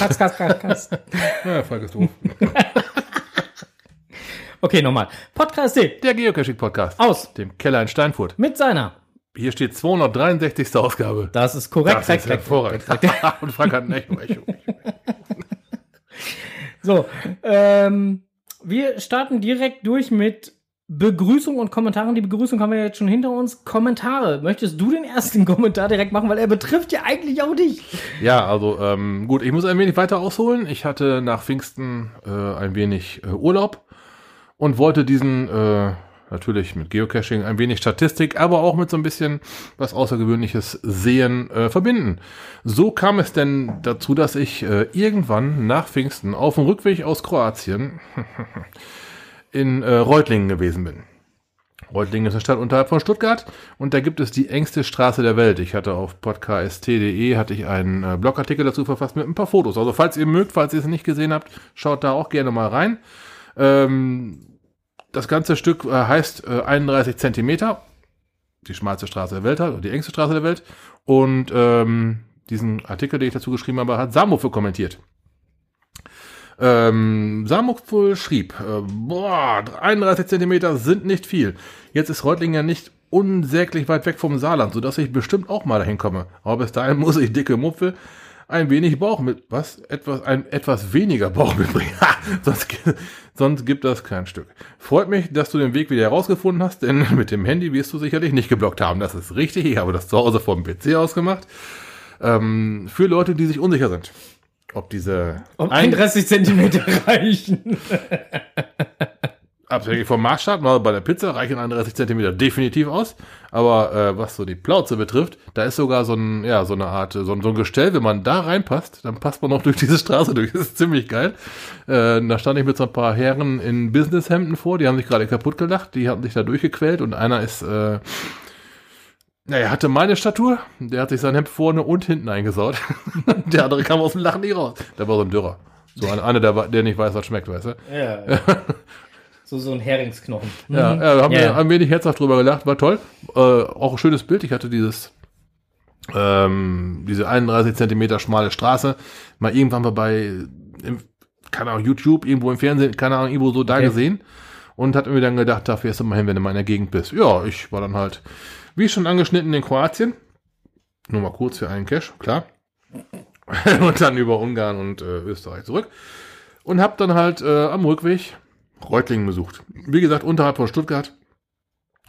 Katz, Katz, Katz, Katz. Ja, Falk ist doof. Okay, nochmal. Podcast Der Geocaching-Podcast. aus Dem Keller in Steinfurt. mit seiner. Hier steht 263. Ausgabe. Das ist korrekt. Das ist korrekt, hervorragend. Und Frank hat ein Echo. Echo. So, ähm, wir starten direkt durch mit Begrüßung und Kommentaren. Die Begrüßung haben wir jetzt schon hinter uns. Kommentare. Möchtest du den ersten Kommentar direkt machen, weil er betrifft ja eigentlich auch dich. Ja, also ähm, gut, ich muss ein wenig weiter ausholen. Ich hatte nach Pfingsten äh, ein wenig äh, Urlaub und wollte diesen äh, natürlich mit Geocaching ein wenig Statistik, aber auch mit so ein bisschen was Außergewöhnliches sehen äh, verbinden. So kam es denn dazu, dass ich äh, irgendwann nach Pfingsten auf dem Rückweg aus Kroatien in äh, Reutlingen gewesen bin. Reutlingen ist eine Stadt unterhalb von Stuttgart und da gibt es die engste Straße der Welt. Ich hatte auf podcast.de hatte ich einen äh, Blogartikel dazu verfasst mit ein paar Fotos. Also falls ihr mögt, falls ihr es nicht gesehen habt, schaut da auch gerne mal rein. Ähm, das ganze Stück äh, heißt äh, 31 Zentimeter, die schmalste Straße der Welt oder die engste Straße der Welt. Und ähm, diesen Artikel, den ich dazu geschrieben habe, hat Samufel kommentiert. Ähm, Samukful schrieb, äh, boah, 31 Zentimeter sind nicht viel. Jetzt ist Reutlingen ja nicht unsäglich weit weg vom Saarland, sodass ich bestimmt auch mal dahin komme. Aber bis dahin muss ich dicke Mupfel ein wenig Bauch mit, was? Etwas, ein, etwas weniger Bauch mitbringen. Ha, sonst, sonst gibt das kein Stück. Freut mich, dass du den Weg wieder herausgefunden hast, denn mit dem Handy wirst du sicherlich nicht geblockt haben. Das ist richtig. Ich habe das zu Hause vom PC ausgemacht. Ähm, für Leute, die sich unsicher sind. Ob diese Ob ein- 31 Zentimeter reichen. Abhängig vom Maßstab, mal bei der Pizza reichen 31 Zentimeter definitiv aus. Aber äh, was so die Plauze betrifft, da ist sogar so ein, ja, so eine Art, so ein, so ein Gestell, wenn man da reinpasst, dann passt man auch durch diese Straße durch. Das ist ziemlich geil. Äh, da stand ich mit so ein paar Herren in Businesshemden vor, die haben sich gerade kaputt gelacht, die hatten sich da durchgequält und einer ist, äh, naja, hatte meine Statur, der hat sich sein Hemd vorne und hinten eingesaut. der andere kam aus dem Lachen nicht raus. Der war so ein Dürrer. So ein, einer, der, der nicht weiß, was schmeckt, weißt du? Ja. so, so ein Heringsknochen. Ja, Mhm. ja haben Ja. wir ein wenig herzhaft drüber gelacht, war toll. Äh, auch ein schönes Bild. Ich hatte dieses, ähm, diese 31 Zentimeter schmale Straße mal irgendwann mal bei, im, keine Ahnung, YouTube, irgendwo im Fernsehen, keine Ahnung, irgendwo so da Okay. gesehen. Und hat mir dann gedacht, da fährst du mal hin, wenn du mal in der Gegend bist. Ja, ich war dann halt, wie schon angeschnitten, in Kroatien. Nur mal kurz für einen Cash, klar. und dann über Ungarn und äh, Österreich zurück. Und hab dann halt äh, am Rückweg Reutlingen besucht. Wie gesagt, unterhalb von Stuttgart.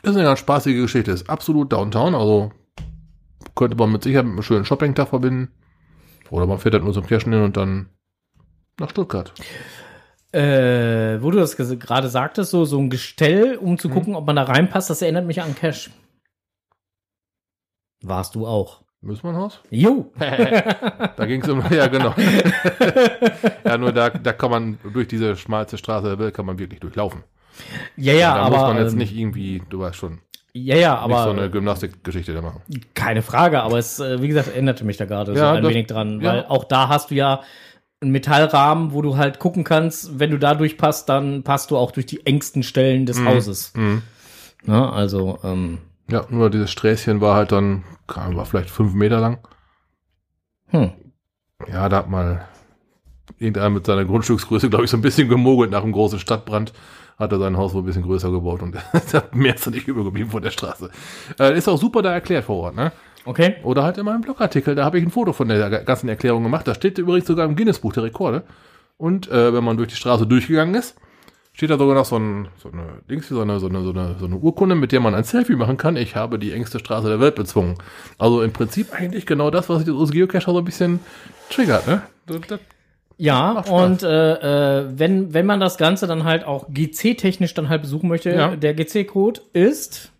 Ist eine ganz spaßige Geschichte. Ist absolut Downtown, also könnte man mit Sicherheit mit einem schönen Shopping-Tag verbinden. Oder man fährt halt nur zum Cashen hin und dann nach Stuttgart. Äh, wo du das gerade sagtest, so, so ein Gestell, um Mhm. zu gucken, ob man da reinpasst, das erinnert mich an Cash. Warst du auch. Müssmannhaus? Jo. Da ging es um, ja genau. ja, nur da, da kann man durch diese schmalste Straße der Welt kann man wirklich durchlaufen. Ja, ja, da aber. muss man jetzt ähm, nicht irgendwie, du weißt schon, Ja, ja, nicht aber. so eine Gymnastikgeschichte da machen. Keine Frage, aber es, äh, wie gesagt, erinnerte mich da gerade so Ja, ein das- wenig dran, ja. weil auch da hast du ja einen Metallrahmen, wo du halt gucken kannst, wenn du da durchpasst, dann passt du auch durch die engsten Stellen des Hauses. Mhm. Ne? Also, ähm, Ja, nur dieses Sträßchen war halt dann, war vielleicht fünf Meter lang. hm. Ja, da hat mal irgendeiner mit seiner Grundstücksgröße, glaube ich, so ein bisschen gemogelt nach einem großen Stadtbrand. Hat er sein Haus wohl ein bisschen größer gebaut und mehr ist da nicht übergeblieben von der Straße. Äh, ist auch super da erklärt vor Ort, ne? Okay. Oder halt in meinem Blogartikel, da habe ich ein Foto von der ganzen Erklärung gemacht. Da steht übrigens sogar im Guinness-Buch der Rekorde. Und äh, wenn man durch die Straße durchgegangen ist, steht da sogar noch so, ein, so eine Dings, so eine, so, eine, so, eine, so eine Urkunde, mit der man ein Selfie machen kann. Ich habe die engste Straße der Welt bezwungen. Also im Prinzip eigentlich genau das, was uns Geocacher so ein bisschen triggert, ne? Das, das, Ja, und äh, äh, wenn, wenn man das Ganze dann halt auch GC-technisch dann halt besuchen möchte, Ja. der GC-Code ist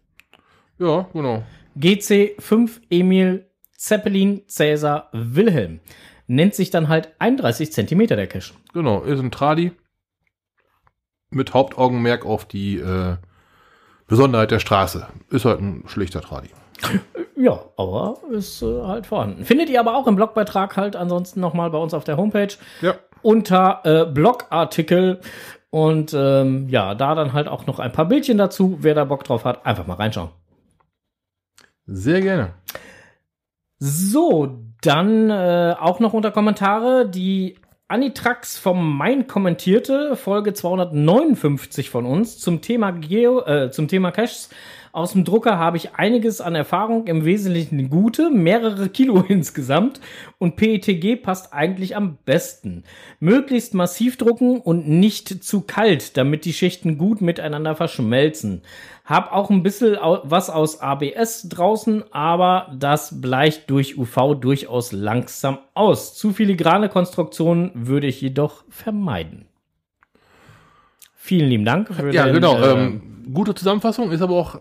ja, genau. GC5 Emil Zeppelin Cäsar Wilhelm. Nennt sich dann halt 31 Zentimeter der Cache. Genau, ist ein Tradi mit Hauptaugenmerk auf die äh, Besonderheit der Straße. Ist halt ein schlichter Tradi. Ja, aber ist äh, halt vorhanden. Findet ihr aber auch im Blogbeitrag halt ansonsten nochmal bei uns auf der Homepage Ja. unter äh, Blogartikel. Und ähm, ja, da dann halt auch noch ein paar Bildchen dazu. Wer da Bock drauf hat, einfach mal reinschauen. Sehr gerne. So, Dann äh, auch noch unter Kommentare die Anitrax vom Main kommentierte Folge 259 von uns zum Thema Geo, äh, zum Thema Caches. Aus dem Drucker habe ich einiges an Erfahrung, im Wesentlichen gute, mehrere Kilo insgesamt und PETG passt eigentlich am besten. Möglichst massiv drucken und nicht zu kalt, damit die Schichten gut miteinander verschmelzen. Hab auch ein bisschen was aus ABS draußen, aber das bleicht durch UV durchaus langsam aus. Zu filigrane Konstruktionen würde ich jedoch vermeiden. Vielen lieben Dank. ja, den, genau. Äh, ähm, gute Zusammenfassung ist aber auch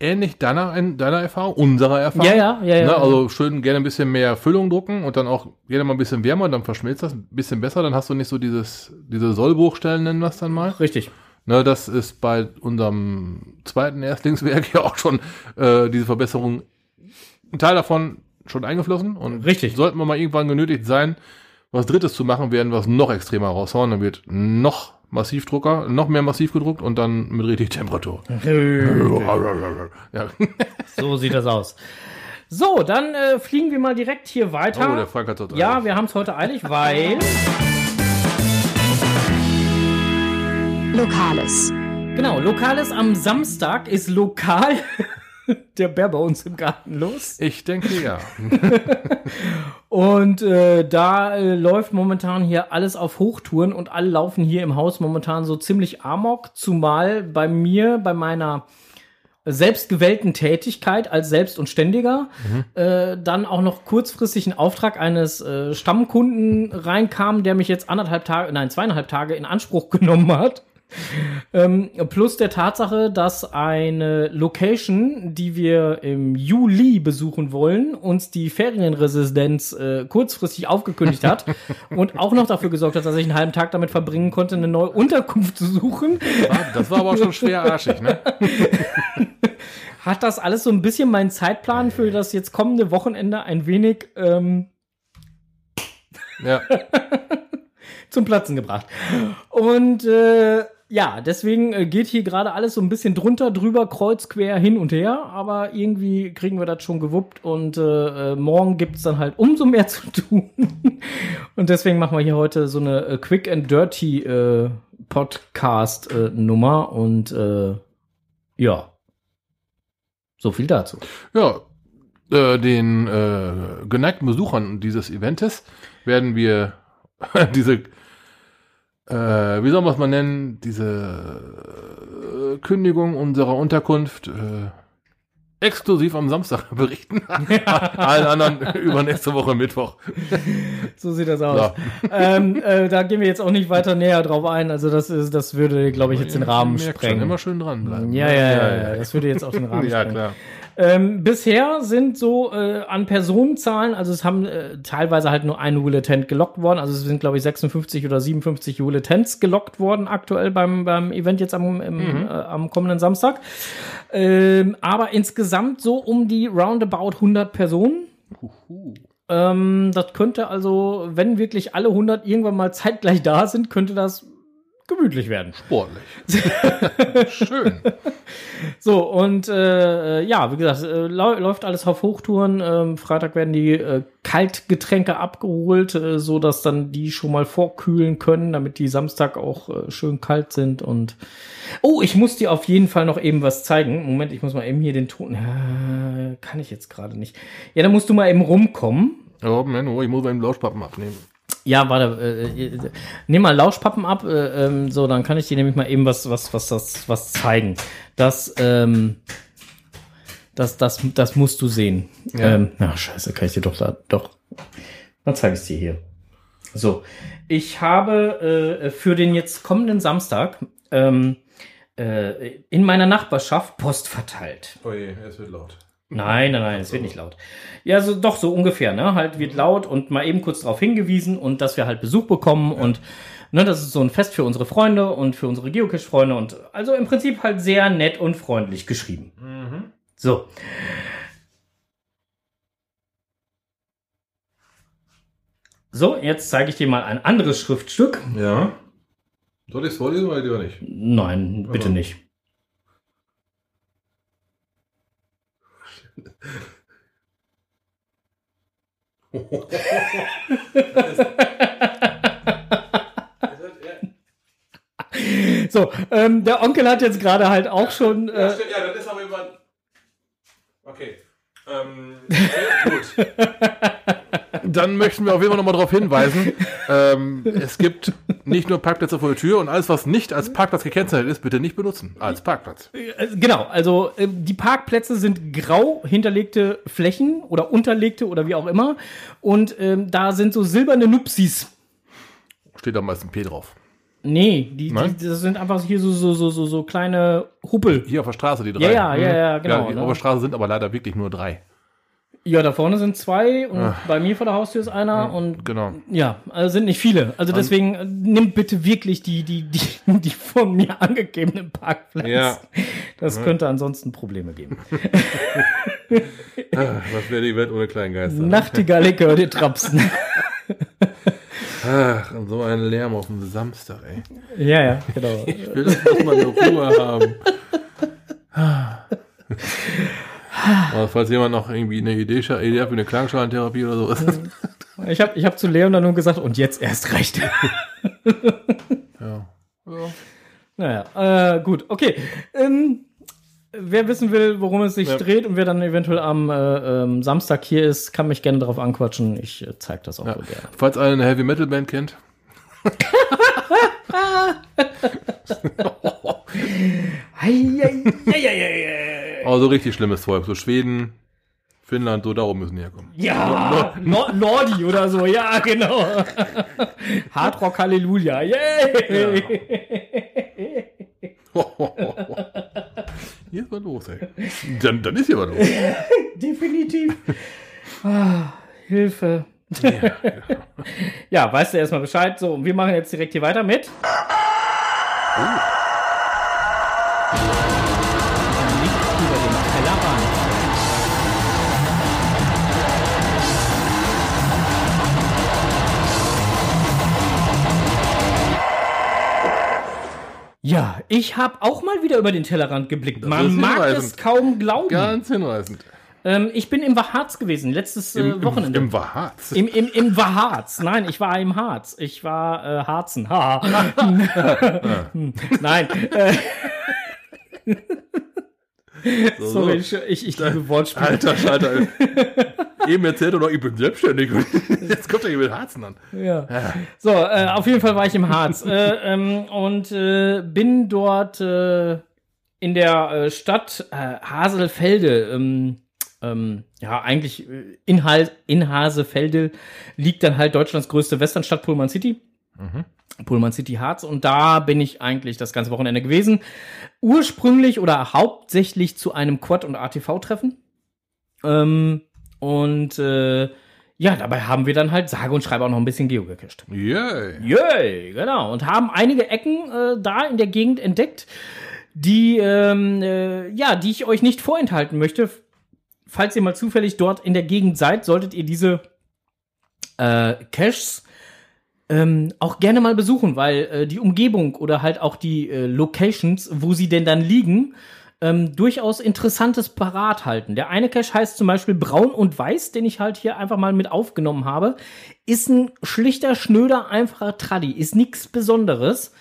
ähnlich deiner, deiner Erfahrung, unserer Erfahrung. Ja, ja, ja, ja. Ne? Also schön gerne ein bisschen mehr Füllung drucken und dann auch gerne mal ein bisschen wärmer, dann verschmilzt das ein bisschen besser, dann hast du nicht so dieses, diese Sollbruchstellen, nennen wir es dann mal. Richtig. Ne, das ist bei unserem zweiten Erstlingswerk ja auch schon äh, diese Verbesserung, ein Teil davon schon eingeflossen und Richtig. sollten wir mal irgendwann genötigt sein, was Drittes zu machen, werden wir es noch extremer raushauen, dann wird noch Massivdrucker, noch mehr massiv gedruckt und dann mit richtig Temperatur. ja. So sieht das aus. So, dann äh, fliegen wir mal direkt hier weiter. Oh, der Frank hat Ja, wir haben es heute eilig, weil. Lokales. Genau, Lokales am Samstag ist lokal der Bär bei uns im Garten los. Ich denke ja. und äh, da äh, läuft momentan hier alles auf Hochtouren und alle laufen hier im Haus momentan so ziemlich amok, zumal bei mir, bei meiner selbstgewählten Tätigkeit als Selbst- und Ständiger mhm. äh, dann auch noch kurzfristig ein Auftrag eines äh, Stammkunden reinkam, der mich jetzt anderthalb Tage, nein, zweieinhalb Tage in Anspruch genommen hat. Ähm, plus der Tatsache, dass eine Location, die wir im Juli besuchen wollen, uns die Ferienresidenz äh, kurzfristig aufgekündigt hat und auch noch dafür gesorgt hat, dass ich einen halben Tag damit verbringen konnte, eine neue Unterkunft zu suchen. Das war aber auch schon schwer arschig, ne? hat das alles so ein bisschen meinen Zeitplan für das jetzt kommende Wochenende ein wenig ähm, ja. zum Platzen gebracht. Und äh, ja, deswegen äh, geht hier gerade alles so ein bisschen drunter, drüber, kreuz, quer, hin und her. Aber irgendwie kriegen wir das schon gewuppt und äh, äh morgen gibt's dann halt umso mehr zu tun. und deswegen machen wir hier heute so eine äh, Quick and Dirty äh, Podcast-Nummer. und äh, ja, so viel dazu. Ja, den geneigten Besuchern dieses Eventes werden wir diese äh, wie soll man es mal nennen, diese äh, Kündigung unserer Unterkunft äh, exklusiv am Samstag berichten. Allen anderen über nächste Woche Mittwoch. so sieht das aus. Ja. Ähm, äh, da gehen wir jetzt auch nicht weiter näher drauf ein. Also das ist, das würde, glaube ich, jetzt den Rahmen sprengen. Immer schön dranbleiben. Ja, ja, ja, ja, Das würde jetzt auch den Rahmen ja, sprengen. Ja, klar. Ähm, bisher sind so äh, an Personenzahlen, also es haben äh, teilweise halt nur ein Hulatent gelockt worden, also es sind glaube ich 56 oder 57 Hulatents gelockt worden aktuell beim, beim Event jetzt am, im, mhm. äh, am kommenden Samstag. Ähm, aber insgesamt so um die roundabout 100 Personen. Ähm, das könnte also, wenn wirklich alle 100 irgendwann mal zeitgleich da sind, könnte das gemütlich werden. Sportlich. Schön. So, und äh, ja, wie gesagt, äh, läuft alles auf Hochtouren. Ähm, Freitag werden die äh, Kaltgetränke abgeholt, äh, so dass dann die schon mal vorkühlen können, damit die Samstag auch äh, schön kalt sind. Und oh, ich muss dir auf jeden Fall noch eben was zeigen. Moment, ich muss mal eben hier den Ton. Äh, kann ich jetzt gerade nicht. Ja, da musst du mal eben rumkommen. Ja, Menno, ich muss meinen Lauschpappen abnehmen. Ja, warte, äh, äh, nimm mal Lauschpappen ab, äh, ähm, so, dann kann ich dir nämlich mal eben was, was, was, das, was zeigen. Das, ähm, das, das, das musst du sehen. Ja. Ähm, ach, scheiße, kann ich dir doch da, doch. Dann zeige ich es dir hier. So, ich habe äh, für den jetzt kommenden Samstag ähm, äh, in meiner Nachbarschaft Post verteilt. Oh je, es wird laut. Nein, nein, nein, es wird nicht laut. Ja, so doch so ungefähr, ne? Halt wird laut und mal eben kurz darauf hingewiesen und dass wir halt Besuch bekommen ja. und ne, das ist so ein Fest für unsere Freunde und für unsere Geocache-Freunde und also im Prinzip halt sehr nett und freundlich geschrieben. Mhm. So. So, jetzt zeige ich dir mal ein anderes Schriftstück. Ja. Soll ich es vorlesen oder lieber nicht? Nein, bitte Aber. nicht. So, ähm, der Onkel hat jetzt gerade halt auch schon. Äh, ja, stimmt, ja, dann ist aber jemand. Okay. Ähm, okay, gut. Dann möchten wir auf jeden Fall nochmal darauf hinweisen, ähm, es gibt nicht nur Parkplätze vor der Tür und alles, was nicht als Parkplatz gekennzeichnet ist, bitte nicht benutzen als Parkplatz. äh, genau, also äh, die Parkplätze sind grau hinterlegte Flächen oder unterlegte oder wie auch immer. Und ähm, da sind so silberne Nupsis. Steht da meist ein P drauf. Nee, die, Nein? die das sind einfach hier so, so, so, so, so kleine Huppel. Hier auf der Straße, die drei. Ja, ja, ja, ja, genau, die ne? auf der Straße sind aber leider wirklich nur drei. Ja, da vorne sind zwei und bei mir vor der Haustür ist einer und Genau. ja, also sind nicht viele. Also deswegen äh, nimmt bitte wirklich die, die, die, die von mir angegebenen Parkplätze. Ja. Das könnte ansonsten Probleme geben. Ah, Was wäre die Welt ohne Kleingeister? Nachtigalle hört ihr trapsen. Ach, und so ein Lärm auf dem Samstag, ey. ja, ja, genau. Ich will das mal eine Ruhe haben. Aber falls jemand noch irgendwie eine Idee, Idee hat für eine Klangschalentherapie oder sowas. Ich habe ich hab zu Leon dann nur gesagt, und jetzt erst recht. ja. ja. naja, äh, gut, okay. Ähm, wer wissen will, worum es sich Ja. dreht und wer dann eventuell am äh, ähm, Samstag hier ist, kann mich gerne darauf anquatschen. Ich äh, zeig das auch Ja. so gerne. Falls einer eine Heavy Metal Band kennt. Aber so richtig schlimmes Zeug. So Schweden, Finnland, so darum müssen die herkommen. Ja, Nor Nordi oder so, ja, genau. Hardrock Halleluja, yay! Hier ist was los, ey. Dann, dann ist hier was los. Definitiv. Ah, Hilfe. Ja, weißt du erstmal Bescheid. So, und wir machen jetzt direkt hier weiter mit. Blick Ja, ich habe auch mal wieder über den Tellerrand geblickt. Man mag es kaum glauben. Ganz hinreißend. Ähm, ich bin im Waharz gewesen, letztes äh, Im, Wochenende. Im, im Waharz. Im, im, im Waharz. Nein, ich war im Harz. Ich war äh, Harzen. Ha. Nein. Äh, So, sorry, so. ich, ich, ich liebe Wortspiele. Alter Schalter. Eben erzählt er noch, ich bin selbstständig. Und Jetzt kommt er hier mit Harzen an. Ja. So, äh, auf jeden Fall war ich im Harz äh, ähm, und äh, bin dort äh, in der äh, Stadt äh, Haselfelde. Ähm, ähm, ja, eigentlich in, Hal in Hasefelde liegt dann halt Deutschlands größte Westernstadt Pullman City. Pullman City Harz und da bin ich eigentlich das ganze Wochenende gewesen. Ursprünglich oder hauptsächlich zu einem Quad- und ATV-Treffen. Ähm, und äh, ja, dabei haben wir dann halt sage und schreibe auch noch ein bisschen Geo gecached. Yay. Yay, genau. Und haben einige Ecken äh, da in der Gegend entdeckt, die, ähm, äh, ja, die ich euch nicht vorenthalten möchte. Falls ihr mal zufällig dort in der Gegend seid, solltet ihr diese äh, Caches ähm, auch gerne mal besuchen, weil äh, die Umgebung oder halt auch die äh, Locations, wo sie denn dann liegen, ähm, durchaus interessantes parat halten. Der eine Cache heißt zum Beispiel Braun und Weiß, den ich halt hier einfach mal mit aufgenommen habe. Ist ein schlichter, schnöder, einfacher Traddy. Ist nichts Besonderes.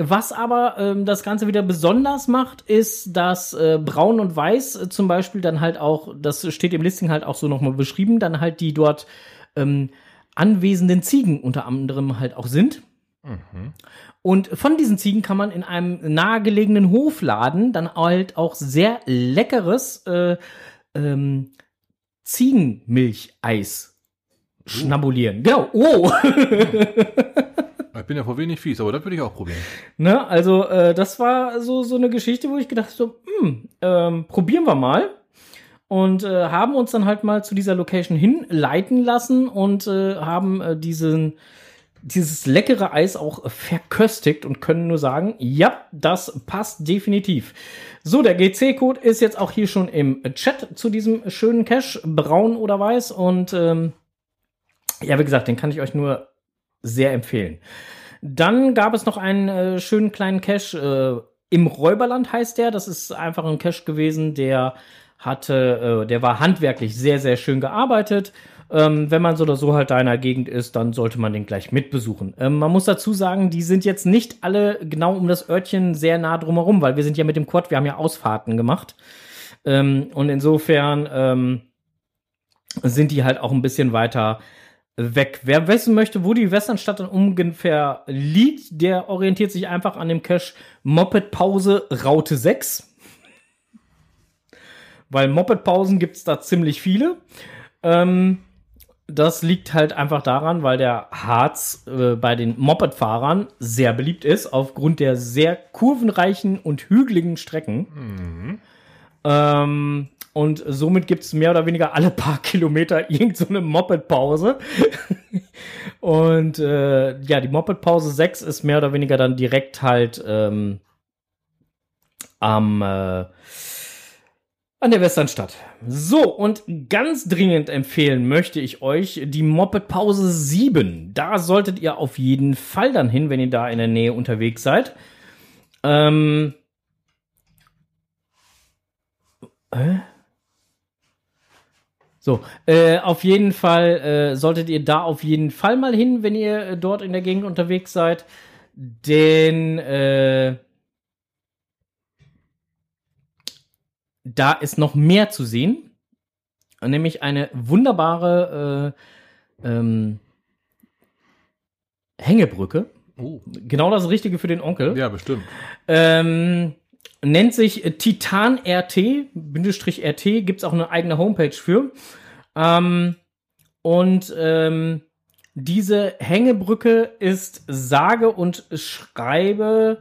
Was aber ähm, das Ganze wieder besonders macht, ist, dass äh, Braun und Weiß äh, zum Beispiel dann halt auch, das steht im Listing halt auch so nochmal beschrieben, dann halt die dort ähm, anwesenden Ziegen unter anderem halt auch sind. Und von diesen Ziegen kann man in einem nahegelegenen Hofladen dann halt auch sehr leckeres äh, ähm, Ziegenmilcheis schnabulieren. Genau. Oh. Ich bin ja vor wenig fies, aber das würde ich auch probieren. Ne, also äh, das war so so eine Geschichte, wo ich gedacht so, hm, ähm, probieren wir mal und äh, haben uns dann halt mal zu dieser Location hinleiten lassen und äh, haben äh, diesen dieses leckere Eis auch verköstigt und können nur sagen, ja, das passt definitiv. So, der GC-Code ist jetzt auch hier schon im Chat zu diesem schönen Cache, braun oder weiß und ähm, ja, wie gesagt, den kann ich euch nur sehr empfehlen. Dann gab es noch einen äh, schönen kleinen Cache äh, im Räuberland heißt der. Das ist einfach ein Cache gewesen, der hatte, äh, der war handwerklich sehr, sehr schön gearbeitet. Ähm, wenn man so oder so halt da in der Gegend ist, dann sollte man den gleich mitbesuchen. Ähm, man muss dazu sagen, die sind jetzt nicht alle genau um das Örtchen sehr nah drumherum, weil wir sind ja mit dem Quad, wir haben ja Ausfahrten gemacht. Ähm, und insofern ähm, sind die halt auch ein bisschen weiter weg. Wer wissen möchte, wo die Westernstadt dann ungefähr liegt, der orientiert sich einfach an dem Cache Moped Pause Raute 6. Weil Moped Pausen gibt es da ziemlich viele. Ähm, das liegt halt einfach daran, weil der Harz äh, bei den Moped-Fahrern sehr beliebt ist, aufgrund der sehr kurvenreichen und hügeligen Strecken. Ähm, und somit gibt es mehr oder weniger alle paar Kilometer irgendeine so Moped-Pause. und äh, ja, die Moped-Pause 6 ist mehr oder weniger dann direkt halt ähm, am äh, an der Westernstadt. So, und ganz dringend empfehlen möchte ich euch die Moped Pause 7. Da solltet ihr auf jeden Fall dann hin, wenn ihr da in der Nähe unterwegs seid. Ähm. Äh? So, äh, auf jeden Fall äh, solltet ihr da auf jeden Fall mal hin, wenn ihr äh, dort in der Gegend unterwegs seid. Denn da ist noch mehr zu sehen. Nämlich eine wunderbare äh, ähm, Hängebrücke. Oh. Genau das Richtige für den Onkel. Ja, bestimmt. Ähm, nennt sich Titan RT, Bindestrich RT, gibt es auch eine eigene Homepage für. Ähm, und ähm, diese Hängebrücke ist sage und schreibe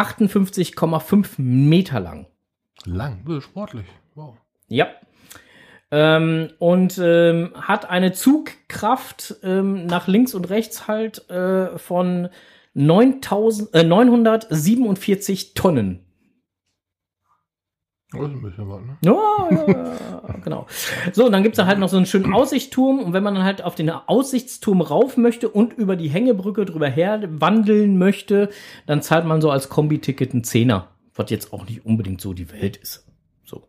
458,5 Meter lang. Lang, sportlich. Wow. Ja. Ähm, und ähm, hat eine Zugkraft ähm, nach links und rechts halt äh, von 9000, äh, 947 Tonnen. Das ist ein bisschen was, ne? Ja, ja, genau. So, und dann gibt's da halt noch so einen schönen Aussichtsturm. Und wenn man dann halt auf den Aussichtsturm rauf möchte und über die Hängebrücke drüber her wandeln möchte, dann zahlt man so als Kombi-Ticket einen Zehner. Was jetzt auch nicht unbedingt so die Welt ist. So.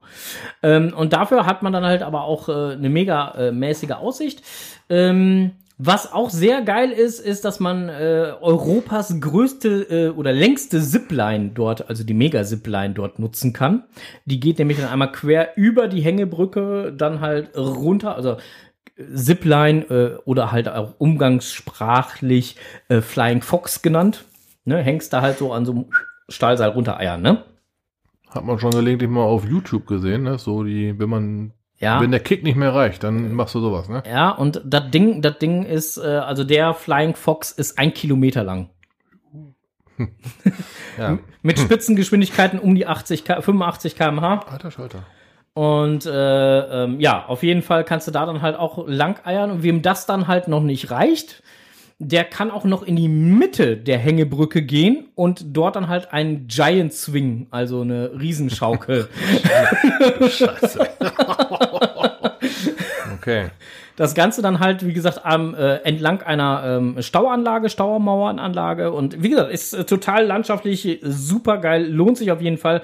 Ähm, und dafür hat man dann halt aber auch äh, eine mega äh, mäßige Aussicht. Ähm, was auch sehr geil ist, ist, dass man äh, Europas größte äh, oder längste Zipline dort, also die Mega-Zipline dort nutzen kann. Die geht nämlich dann einmal quer über die Hängebrücke, dann halt runter, also Zipline äh, oder halt auch umgangssprachlich äh, Flying Fox genannt. Ne, hängst da halt so an so einem Stahlseil runtereiern, ne? Hat man schon gelegentlich mal auf YouTube gesehen, ne? So die, wenn man, Ja. wenn der Kick nicht mehr reicht, dann machst du sowas, ne? Ja, und das Ding, das Ding ist, äh, also der Flying Fox ist ein Kilometer lang. Ja. Mit Spitzengeschwindigkeiten um die 80, K 85 km/h. Alter Schalter. Und äh, ähm, ja, auf jeden Fall kannst du da dann halt auch lang eiern. Und wem das dann halt noch nicht reicht, der kann auch noch in die Mitte der Hängebrücke gehen und dort dann halt einen Giant Swing, also eine Riesenschaukel. Scheiße. Okay. Das Ganze dann halt, wie gesagt, am, äh, entlang einer ähm, Stauanlage, Stauermauernanlage. Und wie gesagt, ist äh, total landschaftlich super geil. Lohnt sich auf jeden Fall.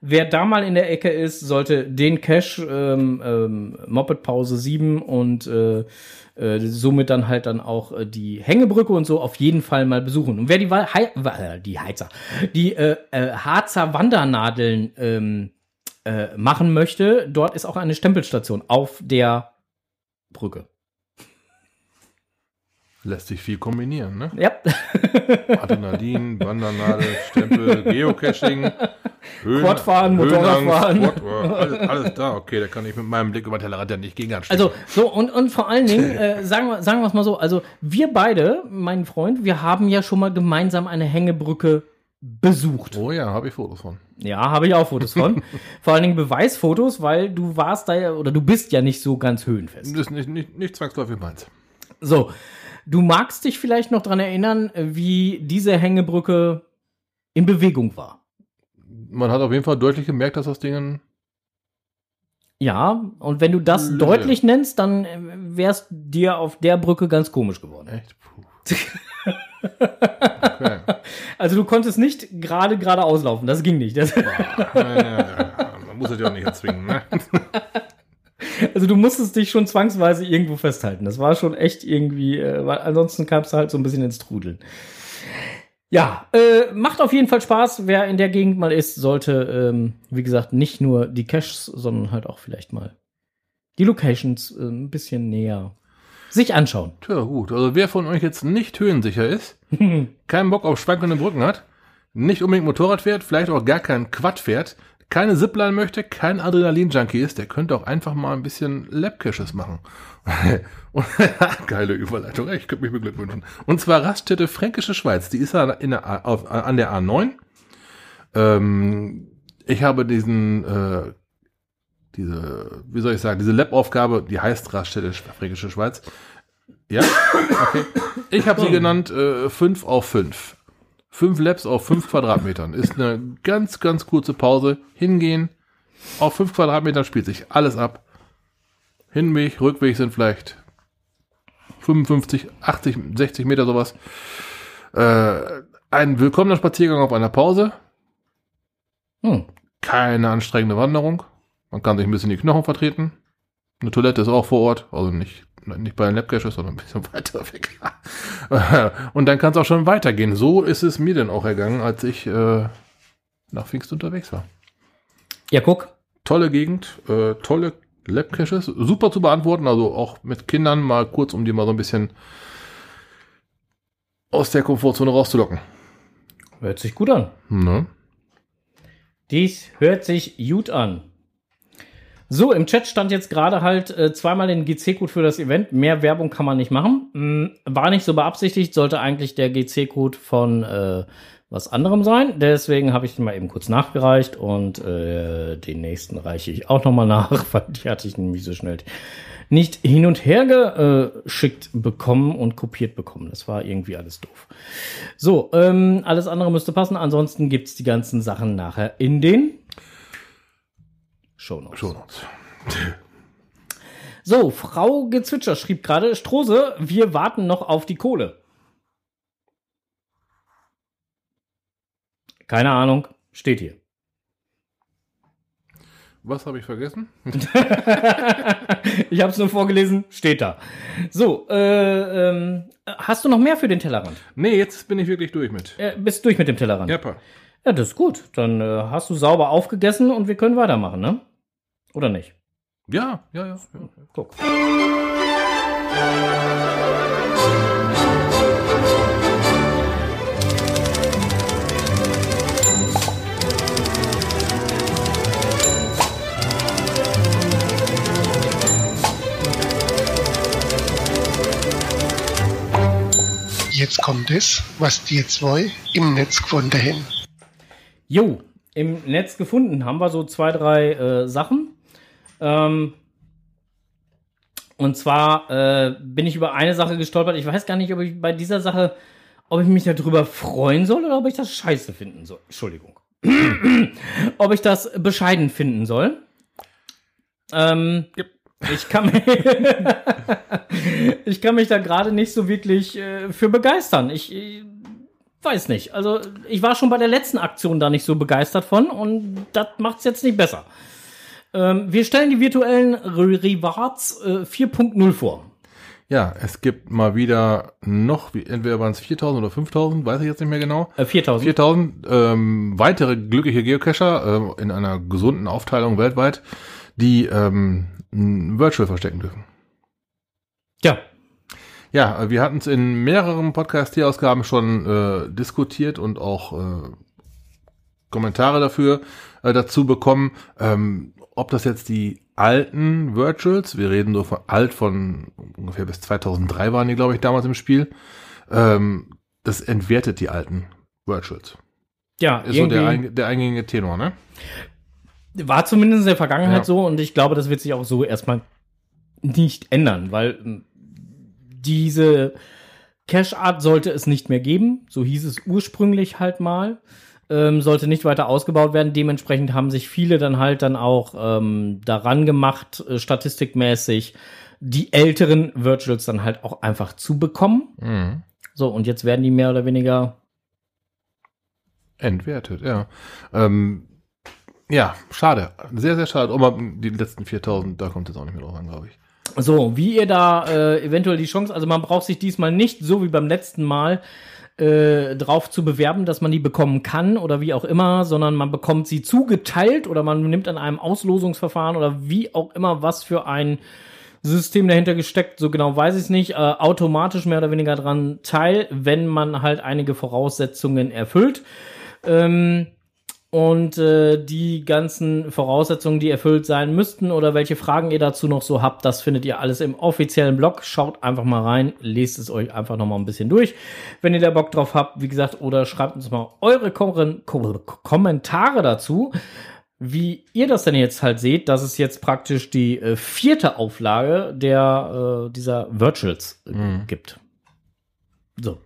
Wer da mal in der Ecke ist, sollte den Cache ähm, ähm, Moped Pause 7 und äh, äh, somit dann halt dann auch äh, die Hängebrücke und so auf jeden Fall mal besuchen. Und wer die, Wa- Hei äh, die Heizer, die äh, äh, Harzer Wandernadeln ähm, äh, machen möchte, dort ist auch eine Stempelstation auf der Brücke. Lässt sich viel kombinieren, ne? Ja, Adrenalin, Wandernadel, Stempel, Geocaching, Höhen, Quadfahren, Motorradfahren. Quad, oh, alles, alles da. Okay, da kann ich mit meinem Blick über den Tellerrand ja nicht gegen anstehen. also so und, und vor allen Dingen, äh, sagen wir sagen wir es mal so, also wir beide, mein Freund, wir haben ja schon mal gemeinsam eine Hängebrücke besucht. oh ja, habe ich Fotos von. Ja, habe ich auch Fotos von. vor allen Dingen Beweisfotos, weil du warst da ja, oder du bist ja nicht so ganz höhenfest. Das ist nicht, nicht, nicht zwangsläufig meins. So, du magst dich vielleicht noch dran erinnern, wie diese Hängebrücke in Bewegung war. Man hat auf jeden Fall deutlich gemerkt, dass das Ding ein Ja, und wenn du das Nö. deutlich nennst, dann äh, wär's dir auf der Brücke ganz komisch geworden. echt. Puh. Okay. Also du konntest nicht gerade geradeaus laufen, das ging nicht. Das, ja. Man muss es ja auch nicht erzwingen, ne? Also du musstest dich schon zwangsweise irgendwo festhalten. Das war schon echt irgendwie, äh, weil ansonsten kamst du halt so ein bisschen ins Trudeln. Ja, äh, macht auf jeden Fall Spaß. Wer in der Gegend mal ist, sollte, ähm, wie gesagt, nicht nur die Caches, sondern halt auch vielleicht mal die Locations äh, ein bisschen näher sich anschauen. Tja, gut. Also wer von euch jetzt nicht höhensicher ist, keinen Bock auf schwankende Brücken hat, nicht unbedingt Motorrad fährt, vielleicht auch gar kein Quad fährt, keine Zipline möchte, kein Adrenalin-Junkie ist, der könnte auch einfach mal ein bisschen Lab-Caches machen. Geile Überleitung, ich könnte mich beglückwünschen. Und zwar Raststätte Fränkische Schweiz, die ist ja in der, auf, an der A9. Ähm, ich habe diesen, äh, diese, wie soll ich sagen, diese Lab-Aufgabe, die heißt Raststätte Fränkische Schweiz. Ja, okay. Ich habe sie genannt äh, 5 auf 5. 5 Labs auf 5 Quadratmetern. Ist eine ganz, ganz kurze Pause. Hingehen. Auf 5 Quadratmetern spielt sich alles ab. Hinweg, Rückweg sind vielleicht 55, 80, 60 Meter sowas. Äh, ein willkommener Spaziergang auf einer Pause. Hm. Keine anstrengende Wanderung. Man kann sich ein bisschen die Knochen vertreten. Eine Toilette ist auch vor Ort, also nicht, nicht bei den Labcaches, sondern ein bisschen weiter weg. Und dann kann es auch schon weitergehen. So ist es mir denn auch ergangen, als ich äh, nach Pfingst unterwegs war. Ja, guck. Tolle Gegend, äh, tolle Lab-Caches, super zu beantworten, also auch mit Kindern mal kurz, um die mal so ein bisschen aus der Komfortzone rauszulocken. Hört sich gut an. Ne? Dies hört sich gut an. So, im Chat stand jetzt gerade halt äh, zweimal den GC-Code für das Event. Mehr Werbung kann man nicht machen. Hm, war nicht so beabsichtigt, sollte eigentlich der GC-Code von äh, was anderem sein. Deswegen habe ich den mal eben kurz nachgereicht und äh, den nächsten reiche ich auch nochmal nach, weil die hatte ich nämlich so schnell nicht hin und her geschickt bekommen und kopiert bekommen. Das war irgendwie alles doof. So, ähm, alles andere müsste passen. Ansonsten gibt's die ganzen Sachen nachher in den Shownotes. Shownotes. So, Frau Gezwitscher schrieb gerade, Strose, wir warten noch auf die Kohle. Keine Ahnung, steht hier. Was habe ich vergessen? ich habe es nur vorgelesen, steht da. So, äh, ähm, hast du noch mehr für den Tellerrand? Nee, jetzt bin ich wirklich durch mit. Äh, bist durch mit dem Tellerrand? Ja, pa. Ja, das ist gut. Dann äh, hast du sauber aufgegessen und wir können weitermachen, ne? Oder nicht? Ja, ja, ja. ja. Guck. Jetzt kommt es, was die zwei im Netz gefunden haben. Jo, im Netz gefunden haben wir so zwei, drei äh, Sachen. Ähm, und zwar äh, bin ich über eine Sache gestolpert. Ich weiß gar nicht, ob ich bei dieser Sache, ob ich mich darüber freuen soll oder ob ich das scheiße finden soll. Entschuldigung. ob ich das bescheiden finden soll. Ähm, yep. Ich kann, mich, ich kann mich da gerade nicht so wirklich äh, für begeistern. Ich, ich, weiß nicht. Also ich war schon bei der letzten Aktion da nicht so begeistert von und das macht es jetzt nicht besser. Ähm, wir stellen die virtuellen Rewards äh, 4.0 vor. Ja, es gibt mal wieder noch, entweder waren es 4000 oder 5000, weiß ich jetzt nicht mehr genau. Äh, 4000. 4000 ähm, weitere glückliche Geocacher äh, in einer gesunden Aufteilung weltweit, die ähm, Virtual verstecken dürfen. Ja. Ja, wir hatten es in mehreren Podcast-Ausgaben schon äh, diskutiert und auch äh, Kommentare dafür äh, dazu bekommen, ähm, ob das jetzt die alten Virtuals, wir reden so von alt von ungefähr bis 2003 waren die, glaube ich, damals im Spiel, ähm, das entwertet die alten Virtuals. Ja, ist so der, der eingängige Tenor, ne? War zumindest in der Vergangenheit ja. so und ich glaube, das wird sich auch so erstmal nicht ändern, weil diese Cache-Art sollte es nicht mehr geben. So hieß es ursprünglich halt mal. Ähm, sollte nicht weiter ausgebaut werden. Dementsprechend haben sich viele dann halt dann auch ähm, daran gemacht, äh, statistikmäßig die älteren Virtuals dann halt auch einfach zu bekommen. Mhm. So, und jetzt werden die mehr oder weniger entwertet, ja. Ähm, Ja, schade. Sehr, sehr schade. Aber die letzten 4000, da kommt es auch nicht mehr drauf an, glaube ich. So, wie ihr da äh, eventuell die Chance, also man braucht sich diesmal nicht so wie beim letzten Mal äh, drauf zu bewerben, dass man die bekommen kann oder wie auch immer, sondern man bekommt sie zugeteilt oder man nimmt an einem Auslosungsverfahren oder wie auch immer was für ein System dahinter gesteckt, so genau weiß ich es nicht, äh, automatisch mehr oder weniger dran teil, wenn man halt einige Voraussetzungen erfüllt. Ähm, und äh, die ganzen Voraussetzungen, die erfüllt sein müssten oder welche Fragen ihr dazu noch so habt, das findet ihr alles im offiziellen Blog. Schaut einfach mal rein, lest es euch einfach noch mal ein bisschen durch, wenn ihr da Bock drauf habt, wie gesagt, oder schreibt uns mal eure Kom Kom Kommentare dazu, wie ihr das denn jetzt halt seht, dass es jetzt praktisch die äh, vierte Auflage der äh, dieser Virtuals äh, gibt. So.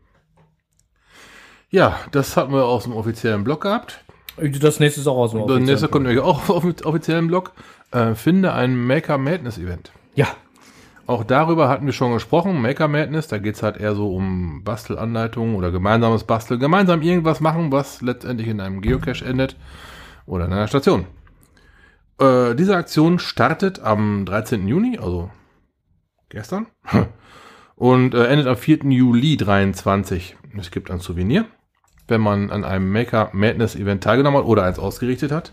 Ja, das hatten wir aus dem offiziellen Blog gehabt. Das nächste ist auch aus dem Das nächste kommt nämlich auch auf dem offiziellen Blog. Äh, finde ein Maker Madness Event. Ja, Auch darüber hatten wir schon gesprochen. Maker Madness, da geht's halt eher so um Bastelanleitungen oder gemeinsames Basteln. Gemeinsam irgendwas machen, was letztendlich in einem Geocache endet oder in einer Station. Äh, diese Aktion startet am 13. Juni, also gestern, und äh, endet am 4. Juli 23. Es gibt ein Souvenir, wenn man an einem Maker Madness Event teilgenommen hat oder eins ausgerichtet hat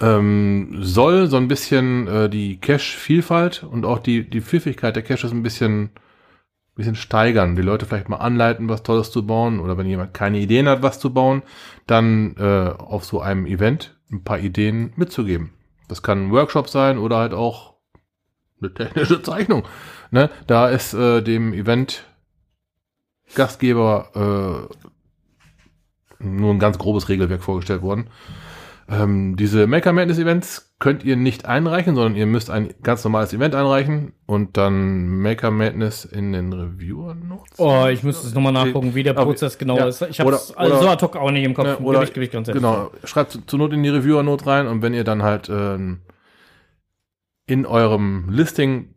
ähm, soll so ein bisschen äh, die Cache-Vielfalt und auch die, die Pfiffigkeit der Caches ein bisschen, bisschen steigern. Die Leute vielleicht mal anleiten, was Tolles zu bauen oder wenn jemand keine Ideen hat, was zu bauen, dann äh, auf so einem Event ein paar Ideen mitzugeben. Das kann ein Workshop sein oder halt auch eine technische Zeichnung. Ne? Da ist äh, dem Event Gastgeber äh, nur ein ganz grobes Regelwerk vorgestellt worden. Ähm, diese Maker Madness Events könnt ihr nicht einreichen, sondern ihr müsst ein ganz normales Event einreichen und dann Maker Madness in den Reviewer Notes. Oh, ich müsste es nochmal nachgucken, wie der Prozess genau ja. ist. Ich habe es also so ad hoc auch nicht im Kopf. Ja, oder, ich, gebe ich ganz ehrlich genau, schreibt zu- zur Not in die Reviewer Note rein und wenn ihr dann halt ähm, in eurem Listing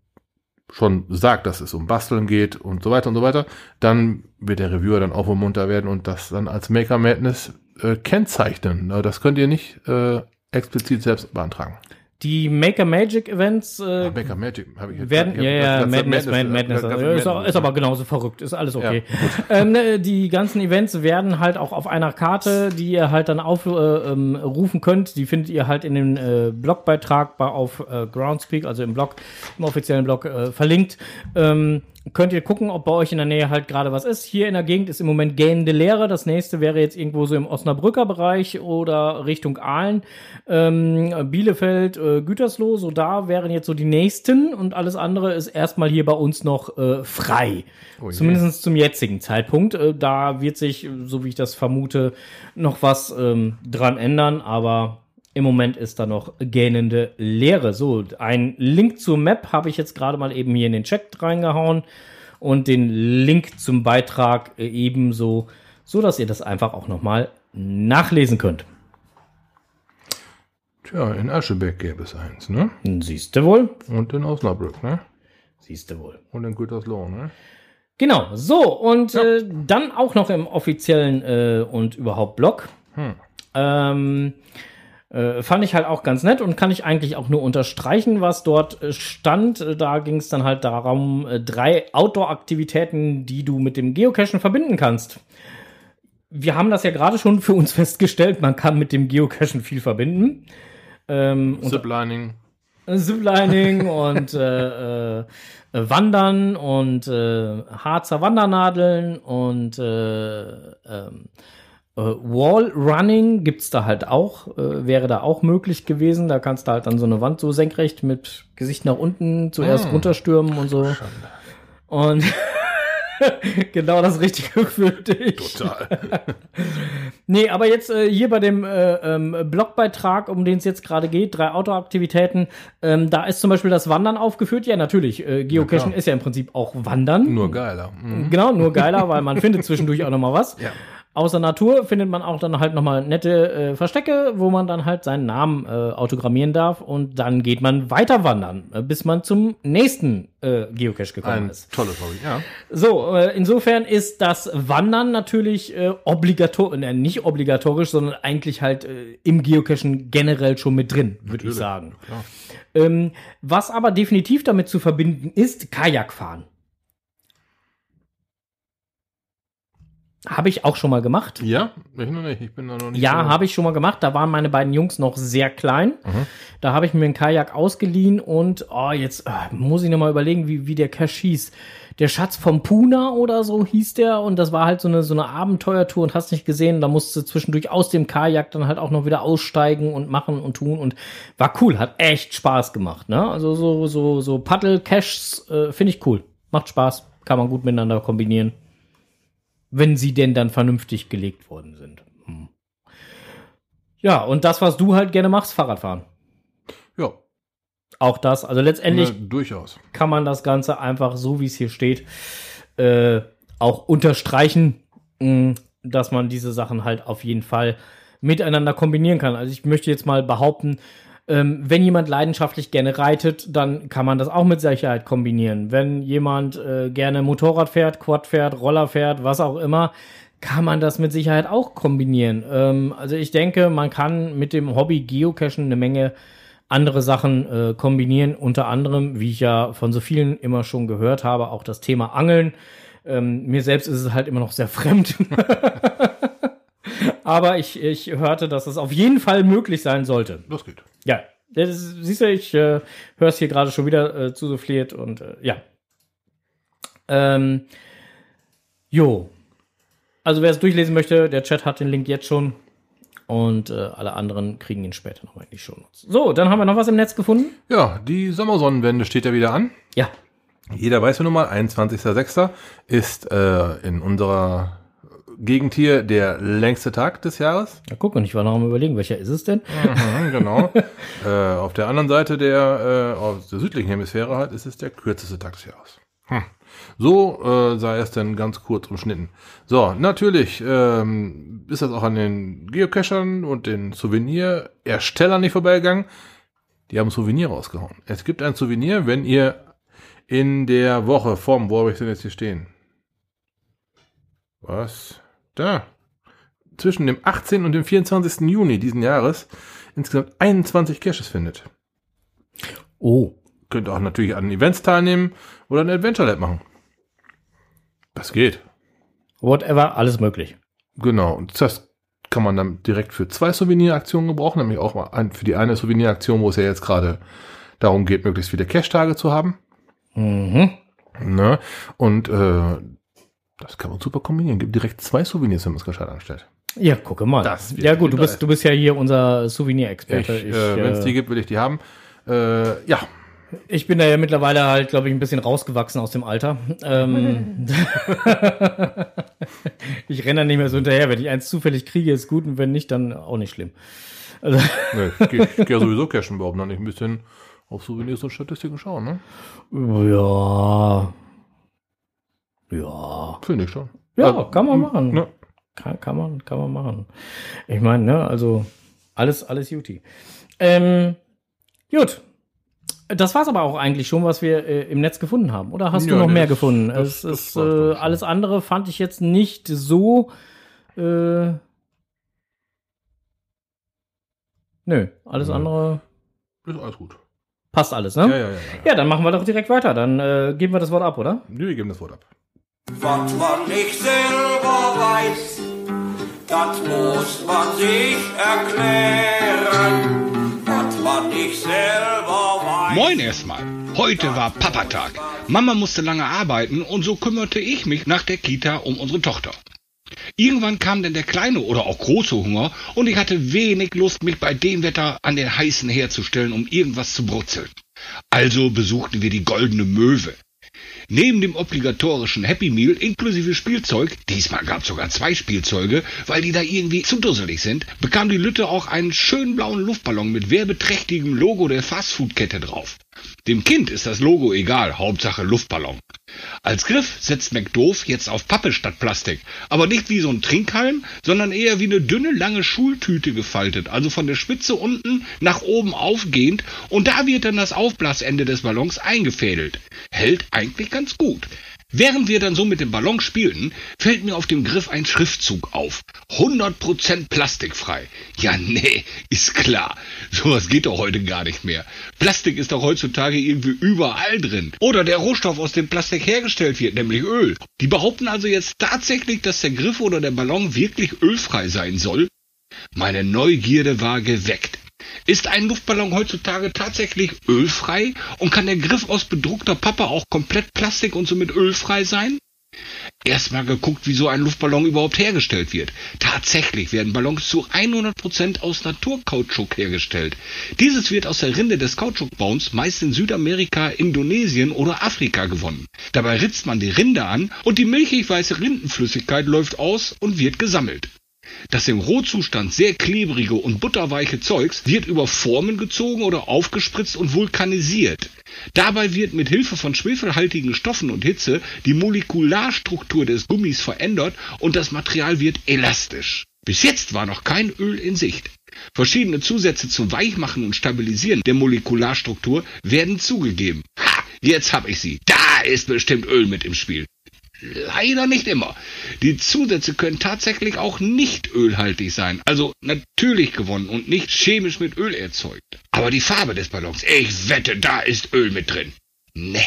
schon sagt, dass es um Basteln geht und so weiter und so weiter, dann wird der Reviewer dann auch munter werden und das dann als Maker Madness äh, kennzeichnen. Das könnt ihr nicht äh, explizit selbst beantragen. Die Maker Magic Events äh, Maker Magic habe ich jetzt werden, ich ja, ja, das- das- Madness, Madness, Madness, also ist, auch- Madness, ist aber genauso verrückt, ist alles okay. Ja, ähm, ne, die ganzen Events werden halt auch auf einer Karte, die ihr halt dann aufrufen äh, ähm, könnt, die findet ihr halt in dem äh, Blogbeitrag bei, auf äh, Groundspeak, also im Blog, im offiziellen Blog äh, verlinkt. Ähm, könnt ihr gucken, ob bei euch in der Nähe halt gerade was ist. Hier in der Gegend ist im Moment gähnende Leere. Das nächste wäre jetzt irgendwo so im Osnabrücker Bereich oder Richtung Aalen, ähm, Bielefeld, äh, Gütersloh. So da wären jetzt so die nächsten und alles andere ist erstmal hier bei uns noch äh, frei. Oh je. Zumindest zum jetzigen Zeitpunkt. Äh, da wird sich, so wie ich das vermute, noch was ähm, dran ändern, aber im Moment ist da noch gähnende Leere. So, ein Link zur Map habe ich jetzt gerade mal eben hier in den Chat reingehauen und den Link zum Beitrag ebenso, so dass ihr das einfach auch noch mal nachlesen könnt. Tja, in Aschebeck gäbe es eins, ne? Siehst du wohl? Und in Osnabrück, ne? Siehst du wohl. Und in Gütersloh, ne? Genau, so, und äh, dann auch noch im offiziellen äh, und überhaupt Blog. Ähm, äh, fand ich halt auch ganz nett und kann ich eigentlich auch nur unterstreichen, was dort äh, stand. Äh, Da ging es dann halt darum, äh, drei Outdoor-Aktivitäten, die du mit dem Geocachen verbinden kannst. Wir haben das ja gerade schon für uns festgestellt, man kann mit dem Geocachen viel verbinden. Ähm, und Ziplining. Ziplining und äh, äh, Wandern und äh, Harzer Wandernadeln und äh, ähm, äh, Wallrunning gibt's da halt auch, äh, wäre da auch möglich gewesen. Da kannst du halt dann so eine Wand so senkrecht mit Gesicht nach unten zuerst Ah. runterstürmen und so. Und genau das Richtige für dich. Total. Nee, aber jetzt äh, hier bei dem äh, ähm, Blogbeitrag, um den es jetzt gerade geht, drei Outdoor-Aktivitäten, ähm, da ist zum Beispiel das Wandern aufgeführt. Ja, natürlich, äh, Geocachen klar. ist ja im Prinzip auch Wandern. Nur geiler. Mhm. Genau, nur geiler, weil man findet zwischendurch auch noch mal was. Ja. Außer Natur findet man auch dann halt nochmal nette äh, Verstecke, wo man dann halt seinen Namen äh, autogrammieren darf und dann geht man weiter wandern, äh, bis man zum nächsten äh, Geocache gekommen Ein ist. tolles Hobby, ja. So, äh, insofern ist das Wandern natürlich äh, obligatorisch, äh, nicht obligatorisch, sondern eigentlich halt äh, im Geocachen generell schon mit drin, würde ich sagen. klar. Ähm, was aber definitiv damit zu verbinden ist, Kajakfahren. Habe ich auch schon mal gemacht. Ja, ich noch nicht. Ich bin da noch nicht. Ja, so- habe ich schon mal gemacht. Da waren meine beiden Jungs noch sehr klein. Da habe ich mir einen Kajak ausgeliehen und oh, jetzt äh, muss ich noch mal überlegen, wie, wie der Cache hieß. Der Schatz vom Puna oder so hieß der und das war halt so eine so eine Abenteuertour und hast nicht gesehen, da musste zwischendurch aus dem Kajak dann halt auch noch wieder aussteigen und machen und tun und war cool, hat echt Spaß gemacht, ne? Also so so so Paddle Caches äh, finde ich cool. Macht Spaß, kann man gut miteinander kombinieren. Wenn sie denn dann vernünftig gelegt worden sind. Hm. Ja, und das, was du halt gerne machst, Fahrradfahren. Ja, Auch das. Also letztendlich ne, durchaus. kann man das Ganze einfach so, wie es hier steht, äh, auch unterstreichen, mh, dass man diese Sachen halt auf jeden Fall miteinander kombinieren kann. Also ich möchte jetzt mal behaupten, ähm, wenn jemand leidenschaftlich gerne reitet, dann kann man das auch mit Sicherheit kombinieren. Wenn jemand äh, gerne Motorrad fährt, Quad fährt, Roller fährt, was auch immer, kann man das mit Sicherheit auch kombinieren. Ähm, also ich denke, man kann mit dem Hobby Geocachen eine Menge andere Sachen äh, kombinieren, unter anderem, wie ich ja von so vielen immer schon gehört habe, auch das Thema Angeln. Ähm, mir selbst ist es halt immer noch sehr fremd. Aber ich, ich hörte, dass es auf jeden Fall möglich sein sollte. Das geht. Ja, das ist, siehst du, ich äh, höre es hier gerade schon wieder äh, zusouffliert und äh, ja. Ähm, jo. Also wer es durchlesen möchte, der Chat hat den Link jetzt schon. Und äh, alle anderen kriegen ihn später die Show Notes. So, dann haben wir noch was im Netz gefunden. Ja, die Sommersonnenwende steht ja wieder an. Ja. Jeder weiß ja nun mal, 21.06. ist äh, in unserer Gegend hier der längste Tag des Jahres. Ja, guck mal, ich war noch am überlegen, welcher ist es denn? Mhm, genau. äh, auf der anderen Seite der, äh, aus der südlichen Hemisphäre halt, ist es der kürzeste Tag des Jahres. Hm. So äh, sei es denn ganz kurz umschnitten. So, natürlich ähm, ist das auch an den Geocachern und den Souvenirerstellern nicht vorbeigegangen. Die haben Souvenir rausgehauen. Es gibt ein Souvenir, wenn ihr in der Woche vom, wo habe ich denn jetzt hier stehen? Was? Da. Zwischen dem 18. und dem 24. Juni diesen Jahres insgesamt 21 Caches findet. Oh. Könnt auch natürlich an Events teilnehmen oder ein Adventure Lab machen. Das geht. Whatever, alles möglich. Genau. Und das kann man dann direkt für zwei Souveniraktionen gebrauchen, nämlich auch mal für die eine Souveniraktion, wo es ja jetzt gerade darum geht, möglichst viele Cache-Tage zu haben. Mhm. Ne? Und äh, das kann man super kombinieren. Gibt direkt zwei Souvenirs, wenn man es gescheit anstellt. Ja, gucke mal. Ja gut, du bist, du bist ja hier unser Souvenir-Experte. Äh, wenn es äh, die gibt, will ich die haben. Äh, ja, Ich bin da ja mittlerweile halt, glaube ich, ein bisschen rausgewachsen aus dem Alter. Ähm, ich renne da nicht mehr so hinterher. Wenn ich eins zufällig kriege, ist gut und wenn nicht, dann auch nicht schlimm. Also, ne, ich gehe geh sowieso cashen, warum dann nicht ein bisschen auf Souvenirs und Statistiken schauen, ne? ja. Ja. Finde ich schon. Ja, kann man machen. Ne? Kann, kann man, kann man machen. Ich meine, ne, also alles, alles Juti. Ähm, gut. Das war's aber auch eigentlich schon, was wir äh, im Netz gefunden haben. Oder hast du Ja, noch nee, mehr das- gefunden? das- es das ist äh, alles andere fand ich jetzt nicht so. Äh, nö, alles Nö. andere Ist alles gut. passt alles, ne? Ja, ja, ja. ja. Ja, dann machen wir doch direkt weiter. Dann äh, geben wir das Wort ab, oder? Wir geben das Wort ab. Was man nicht selber weiß, das muss man sich erklären. Was man nicht selber weiß. Moin erstmal. Heute war Papatag. Mama musste lange arbeiten und so kümmerte ich mich nach der Kita um unsere Tochter. Irgendwann kam dann der kleine oder auch große Hunger und ich hatte wenig Lust, mich bei dem Wetter an den heißen herzustellen, um irgendwas zu brutzeln. Also besuchten wir die Goldene Möwe. Neben dem obligatorischen Happy Meal inklusive Spielzeug, diesmal gab es sogar zwei Spielzeuge, weil die da irgendwie zu dusselig sind, bekam die Lütte auch einen schönen blauen Luftballon mit werbeträchtigem Logo der Fastfood-Kette drauf. Dem Kind ist das Logo egal, Hauptsache Luftballon. Als Griff setzt McDoof jetzt auf Pappe statt Plastik, aber nicht wie so ein Trinkhalm, sondern eher wie eine dünne, lange Schultüte gefaltet, also von der Spitze unten nach oben aufgehend und da wird dann das Aufblasende des Ballons eingefädelt. Hält eigentlich ganz gut. Während wir dann so mit dem Ballon spielten, fällt mir auf dem Griff ein Schriftzug auf. 100% plastikfrei. Ja, nee, ist klar. Sowas geht doch heute gar nicht mehr. Plastik ist doch heutzutage irgendwie überall drin. Oder der Rohstoff, aus dem Plastik hergestellt wird, nämlich Öl. Die behaupten also jetzt tatsächlich, dass der Griff oder der Ballon wirklich ölfrei sein soll? Meine Neugierde war geweckt. Ist ein Luftballon heutzutage tatsächlich ölfrei und kann der Griff aus bedruckter Pappe auch komplett Plastik und somit ölfrei sein? Erstmal geguckt, wie so ein Luftballon überhaupt hergestellt wird. Tatsächlich werden Ballons zu 100% aus Naturkautschuk hergestellt. Dieses wird aus der Rinde des Kautschukbaums meist in Südamerika, Indonesien oder Afrika gewonnen. Dabei ritzt man die Rinde an und die milchig weiße Rindenflüssigkeit läuft aus und wird gesammelt. Das im Rohzustand sehr klebrige und butterweiche Zeugs wird über Formen gezogen oder aufgespritzt und vulkanisiert. Dabei wird mit Hilfe von schwefelhaltigen Stoffen und Hitze die Molekularstruktur des Gummis verändert und das Material wird elastisch. Bis jetzt war noch kein Öl in Sicht. Verschiedene Zusätze zum Weichmachen und Stabilisieren der Molekularstruktur werden zugegeben. Ha, jetzt hab ich sie. Da ist bestimmt Öl mit im Spiel. Leider nicht immer. Die Zusätze können tatsächlich auch nicht ölhaltig sein, also natürlich gewonnen und nicht chemisch mit Öl erzeugt. Aber die Farbe des Ballons, ich wette, da ist Öl mit drin. Ne.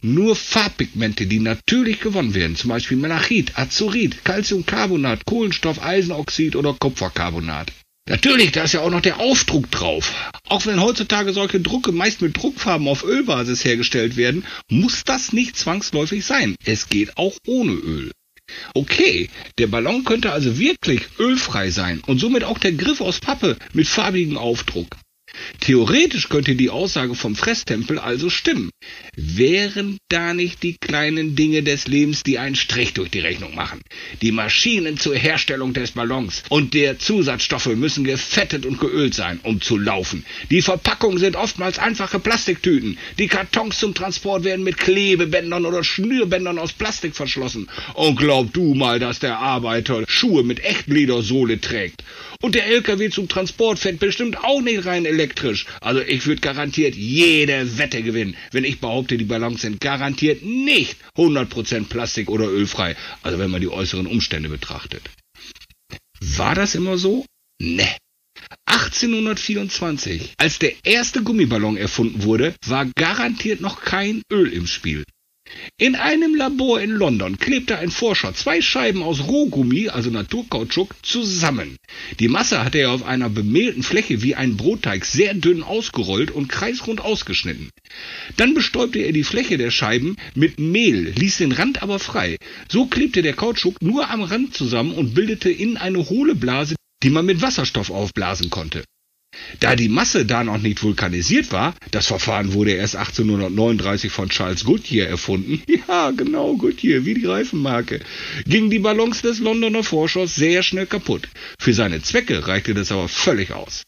Nur Farbpigmente, die natürlich gewonnen werden, zum Beispiel Malachit, Azurit, Calciumcarbonat, Kohlenstoff, Eisenoxid oder Kupfercarbonat. Natürlich, da ist ja auch noch der Aufdruck drauf. Auch wenn heutzutage solche Drucke meist mit Druckfarben auf Ölbasis hergestellt werden, muss das nicht zwangsläufig sein. Es geht auch ohne Öl. Okay, der Ballon könnte also wirklich ölfrei sein und somit auch der Griff aus Pappe mit farbigem Aufdruck. Theoretisch könnte die Aussage vom Fresstempel also stimmen. Wären da nicht die kleinen Dinge des Lebens, die einen Strich durch die Rechnung machen? Die Maschinen zur Herstellung des Ballons und der Zusatzstoffe müssen gefettet und geölt sein, um zu laufen. Die Verpackungen sind oftmals einfache Plastiktüten. Die Kartons zum Transport werden mit Klebebändern oder Schnürbändern aus Plastik verschlossen. Und glaub du mal, dass der Arbeiter Schuhe mit Echtledersohle trägt. Und der LKW zum Transport fährt bestimmt auch nicht rein elektrisch. Also ich würde garantiert jede Wette gewinnen, wenn ich behaupte, die Ballons sind garantiert nicht 100% Plastik oder ölfrei. Also wenn man die äußeren Umstände betrachtet. War das immer so? Ne. 1824, als der erste Gummiballon erfunden wurde, war garantiert noch kein Öl im Spiel. In einem Labor in London klebte ein Forscher zwei Scheiben aus Rohgummi, also Naturkautschuk, zusammen. Die Masse hatte er auf einer bemehlten Fläche wie ein Brotteig sehr dünn ausgerollt und kreisrund ausgeschnitten. Dann bestäubte er die Fläche der Scheiben mit Mehl, ließ den Rand aber frei. So klebte der Kautschuk nur am Rand zusammen und bildete innen eine hohle Blase, die man mit Wasserstoff aufblasen konnte. Da die Masse da noch nicht vulkanisiert war, das Verfahren wurde erst 1839 von Charles Goodyear erfunden, ja genau Goodyear, wie die Reifenmarke, gingen die Ballons des Londoner Forschers sehr schnell kaputt. Für seine Zwecke reichte das aber völlig aus.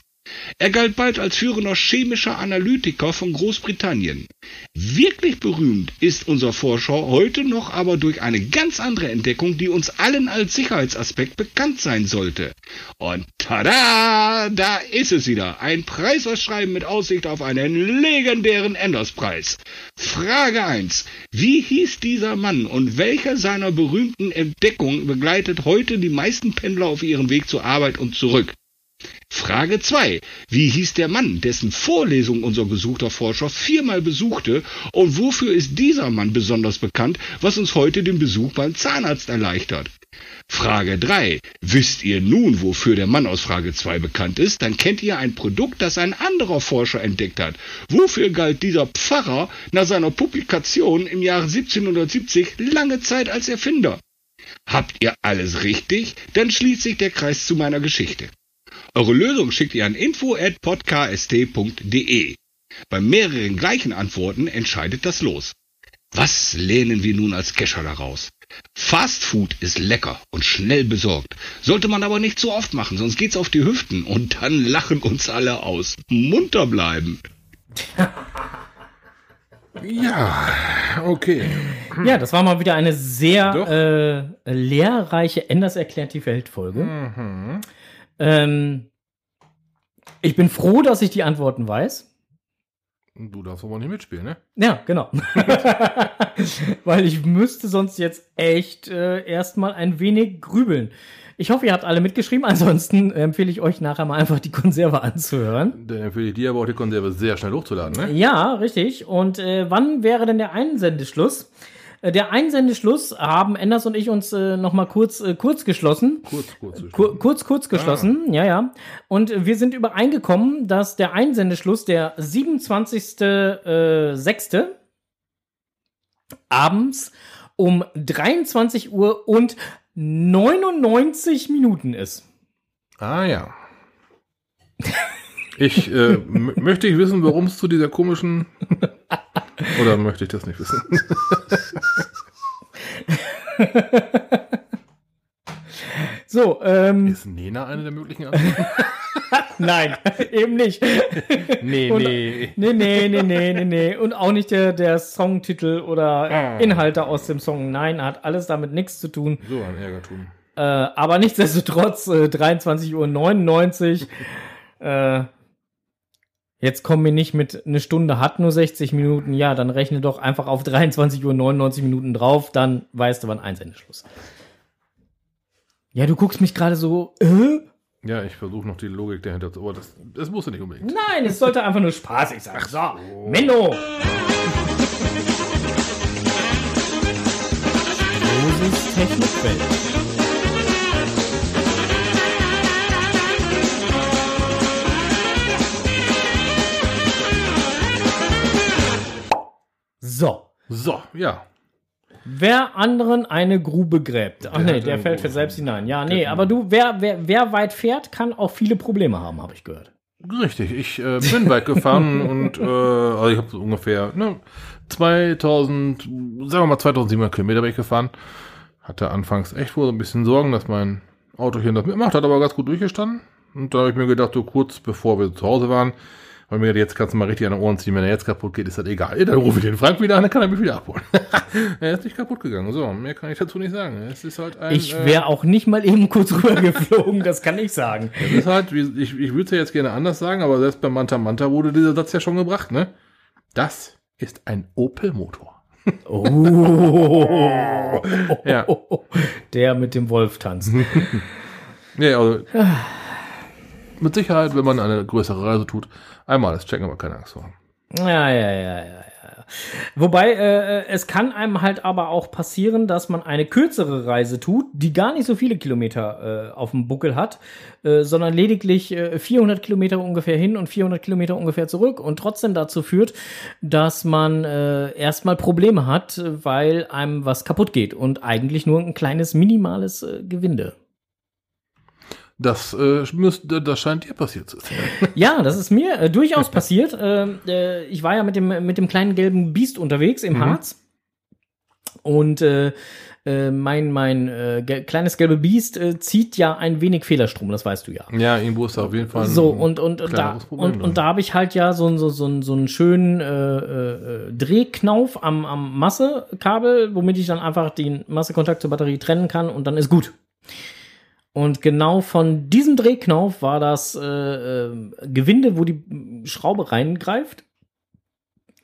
Er galt bald als führender chemischer Analytiker von Großbritannien. Wirklich berühmt ist unser Forscher heute noch aber durch eine ganz andere Entdeckung, die uns allen als Sicherheitsaspekt bekannt sein sollte. Und tada, da ist es wieder. Ein Preisausschreiben mit Aussicht auf einen legendären Enderspreis. Frage 1. Wie hieß dieser Mann und welcher seiner berühmten Entdeckungen begleitet heute die meisten Pendler auf ihrem Weg zur Arbeit und zurück? Frage 2. Wie hieß der Mann, dessen Vorlesung unser gesuchter Forscher viermal besuchte und wofür ist dieser Mann besonders bekannt, was uns heute den Besuch beim Zahnarzt erleichtert? Frage 3. Wisst ihr nun, wofür der Mann aus Frage 2 bekannt ist? Dann kennt ihr ein Produkt, das ein anderer Forscher entdeckt hat. Wofür galt dieser Pfarrer nach seiner Publikation im Jahre 1770 lange Zeit als Erfinder? Habt ihr alles richtig? Dann schließt sich der Kreis zu meiner Geschichte. Eure Lösung schickt ihr an info@podcast.de. Bei mehreren gleichen Antworten entscheidet das Los. Was lehnen wir nun als Kescher daraus? Fast Food ist lecker und schnell besorgt. Sollte man aber nicht zu oft machen, sonst geht's auf die Hüften und dann lachen uns alle aus. Munter bleiben. Ja, okay. Ja, das war mal wieder eine sehr äh, lehrreiche Enders erklärt die Welt-Folge. Mhm. Ähm, ich bin froh, dass ich die Antworten weiß. Du darfst aber nicht mitspielen, ne? Ja, genau. Weil ich müsste sonst jetzt echt äh, erstmal ein wenig grübeln. Ich hoffe, ihr habt alle mitgeschrieben. Ansonsten empfehle ich euch nachher mal einfach die Konserve anzuhören. Dann empfehle ich dir aber auch die Konserve sehr schnell hochzuladen, ne? Ja, richtig. Und äh, wann wäre denn der Einsendeschluss? Äh, Der Einsendeschluss haben Enders und ich uns äh, noch mal kurz äh, kurz geschlossen. Kurz, kurz. Kur kurz, kurz geschlossen, ja, ja. Und äh, wir sind übereingekommen, dass der Einsendeschluss der 27.06. abends um 23 Uhr und 99 Minuten ist. Ah ja. Ich äh, möchte ich wissen, warum es zu dieser komischen. Oder möchte ich das nicht wissen? So, ähm, Ist Nena eine der möglichen Antworten? nein, eben nicht. Nee, Und- nee. Nee, nee, nee, nee, nee, nee. Und auch nicht der, der Songtitel oder Inhalte aus dem Song. Nein, hat alles damit nichts zu tun. So ein Ärgertum. Äh, aber nichtsdestotrotz, äh, 23.99 Uhr. äh, jetzt kommen wir nicht mit eine Stunde hat nur 60 Minuten. Ja, dann rechne doch einfach auf 23.99 Uhr Minuten drauf. Dann weißt du, wann Einsendeschluss. Ja, du guckst mich gerade so. Äh? Ja, ich versuche noch die Logik dahinter zu. Aber das, das musst du nicht unbedingt. Nein, es sollte einfach nur spaßig sein. So, Menno. Großes Technikfeld. So. So, ja. Wer anderen eine Grube gräbt. Ach Der nee, der fällt für selbst hinein. Ja, nee, aber du, wer, wer, wer weit fährt, kann auch viele Probleme haben, habe ich gehört. Richtig, ich äh, bin weit gefahren und äh, also ich habe so ungefähr ne, 2000, sagen wir mal 2700 Kilometer bin ich gefahren. Hatte anfangs echt wohl so ein bisschen Sorgen, dass mein Auto hier das mitmacht, hat aber ganz gut durchgestanden. Und da habe ich mir gedacht, so kurz bevor wir zu Hause waren, weil mir jetzt kannst du mal richtig an den Ohren ziehen, wenn er jetzt kaputt geht, ist das egal. Dann rufe ich den Frank wieder an, dann kann er mich wieder abholen. er ist nicht kaputt gegangen. So, mehr kann ich dazu nicht sagen. Es ist halt ein. Ich äh, wäre auch nicht mal eben kurz rübergeflogen, das kann ich sagen. Das ist halt, ich, ich würde es ja jetzt gerne anders sagen, aber selbst bei Manta Manta wurde dieser Satz ja schon gebracht, ne? Das ist ein Opel-Motor. Oh. Ja. Der mit dem Wolf tanzt. Ja, also, mit Sicherheit, wenn man eine größere Reise tut, einmal das checken, aber keine Angst vor. Ja, ja, ja, ja, ja. Wobei, äh, es kann einem halt aber auch passieren, dass man eine kürzere Reise tut, die gar nicht so viele Kilometer äh, auf dem Buckel hat, äh, sondern lediglich äh, 400 Kilometer ungefähr hin und 400 Kilometer ungefähr zurück und trotzdem dazu führt, dass man äh, erstmal Probleme hat, äh, weil einem was kaputt geht und eigentlich nur ein kleines minimales äh, Gewinde. Das, äh, müsste, das scheint dir passiert zu sein. Ja, das ist mir äh, durchaus passiert. Ähm, äh, ich war ja mit dem, mit dem kleinen gelben Biest unterwegs im Harz. Und äh, äh, mein, mein äh, ge kleines gelbe Biest zieht ja ein wenig Fehlerstrom, das weißt du ja. Ja, irgendwo ist da auf jeden Fall ein So, und, und, und, da, Problem und, und da habe ich halt ja so, einen- so, so, so einen schönen Drehknauf am, am Massekabel, womit ich dann einfach den Massekontakt zur Batterie trennen kann und dann ist gut. Und genau von diesem Drehknauf war das äh, äh, Gewinde, wo die Schraube reingreift.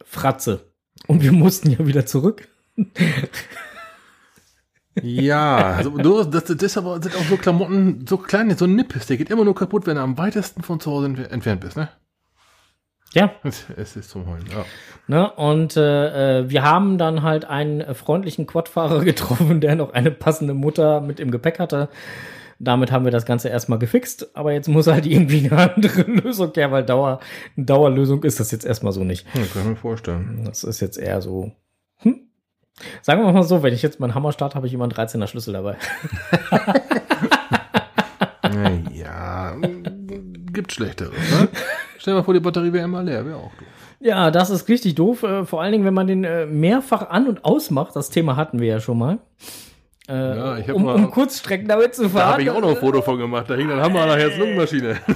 Fratze. Und wir mussten ja wieder zurück. Ja, also, du, das, aber, sind auch so Klamotten, so klein, so ein Nippes, der geht immer nur kaputt, wenn du am weitesten von zu Hause entfer- entfernt bist, ne? Ja, Es, es ist zum Heulen, ja. Ne? Und äh, äh, wir haben dann halt einen äh, freundlichen Quadfahrer getroffen, der noch eine passende Mutter mit im Gepäck hatte. Damit haben wir das Ganze erstmal gefixt, aber jetzt muss halt irgendwie eine andere Lösung her, weil Dauer, eine Dauerlösung ist das jetzt erstmal so nicht. Hm, kann ich mir vorstellen. Das ist jetzt eher so. Hm? Sagen wir mal so, wenn ich jetzt meinen Hammer starte, habe ich immer einen 13er Schlüssel dabei. Ja, gibt Schlechteres, ne? Stell dir mal vor, die Batterie wäre immer leer, wäre auch doof. Ja, das ist richtig doof. Äh, vor allen Dingen, wenn man den äh, mehrfach an- und ausmacht. Das Thema hatten wir ja schon mal. Äh, Ja, ich um, mal- um Kurzstrecken damit zu fahren. Da habe ich auch noch ein Foto von gemacht, da hing dann Hammer nachher als Lungenmaschine.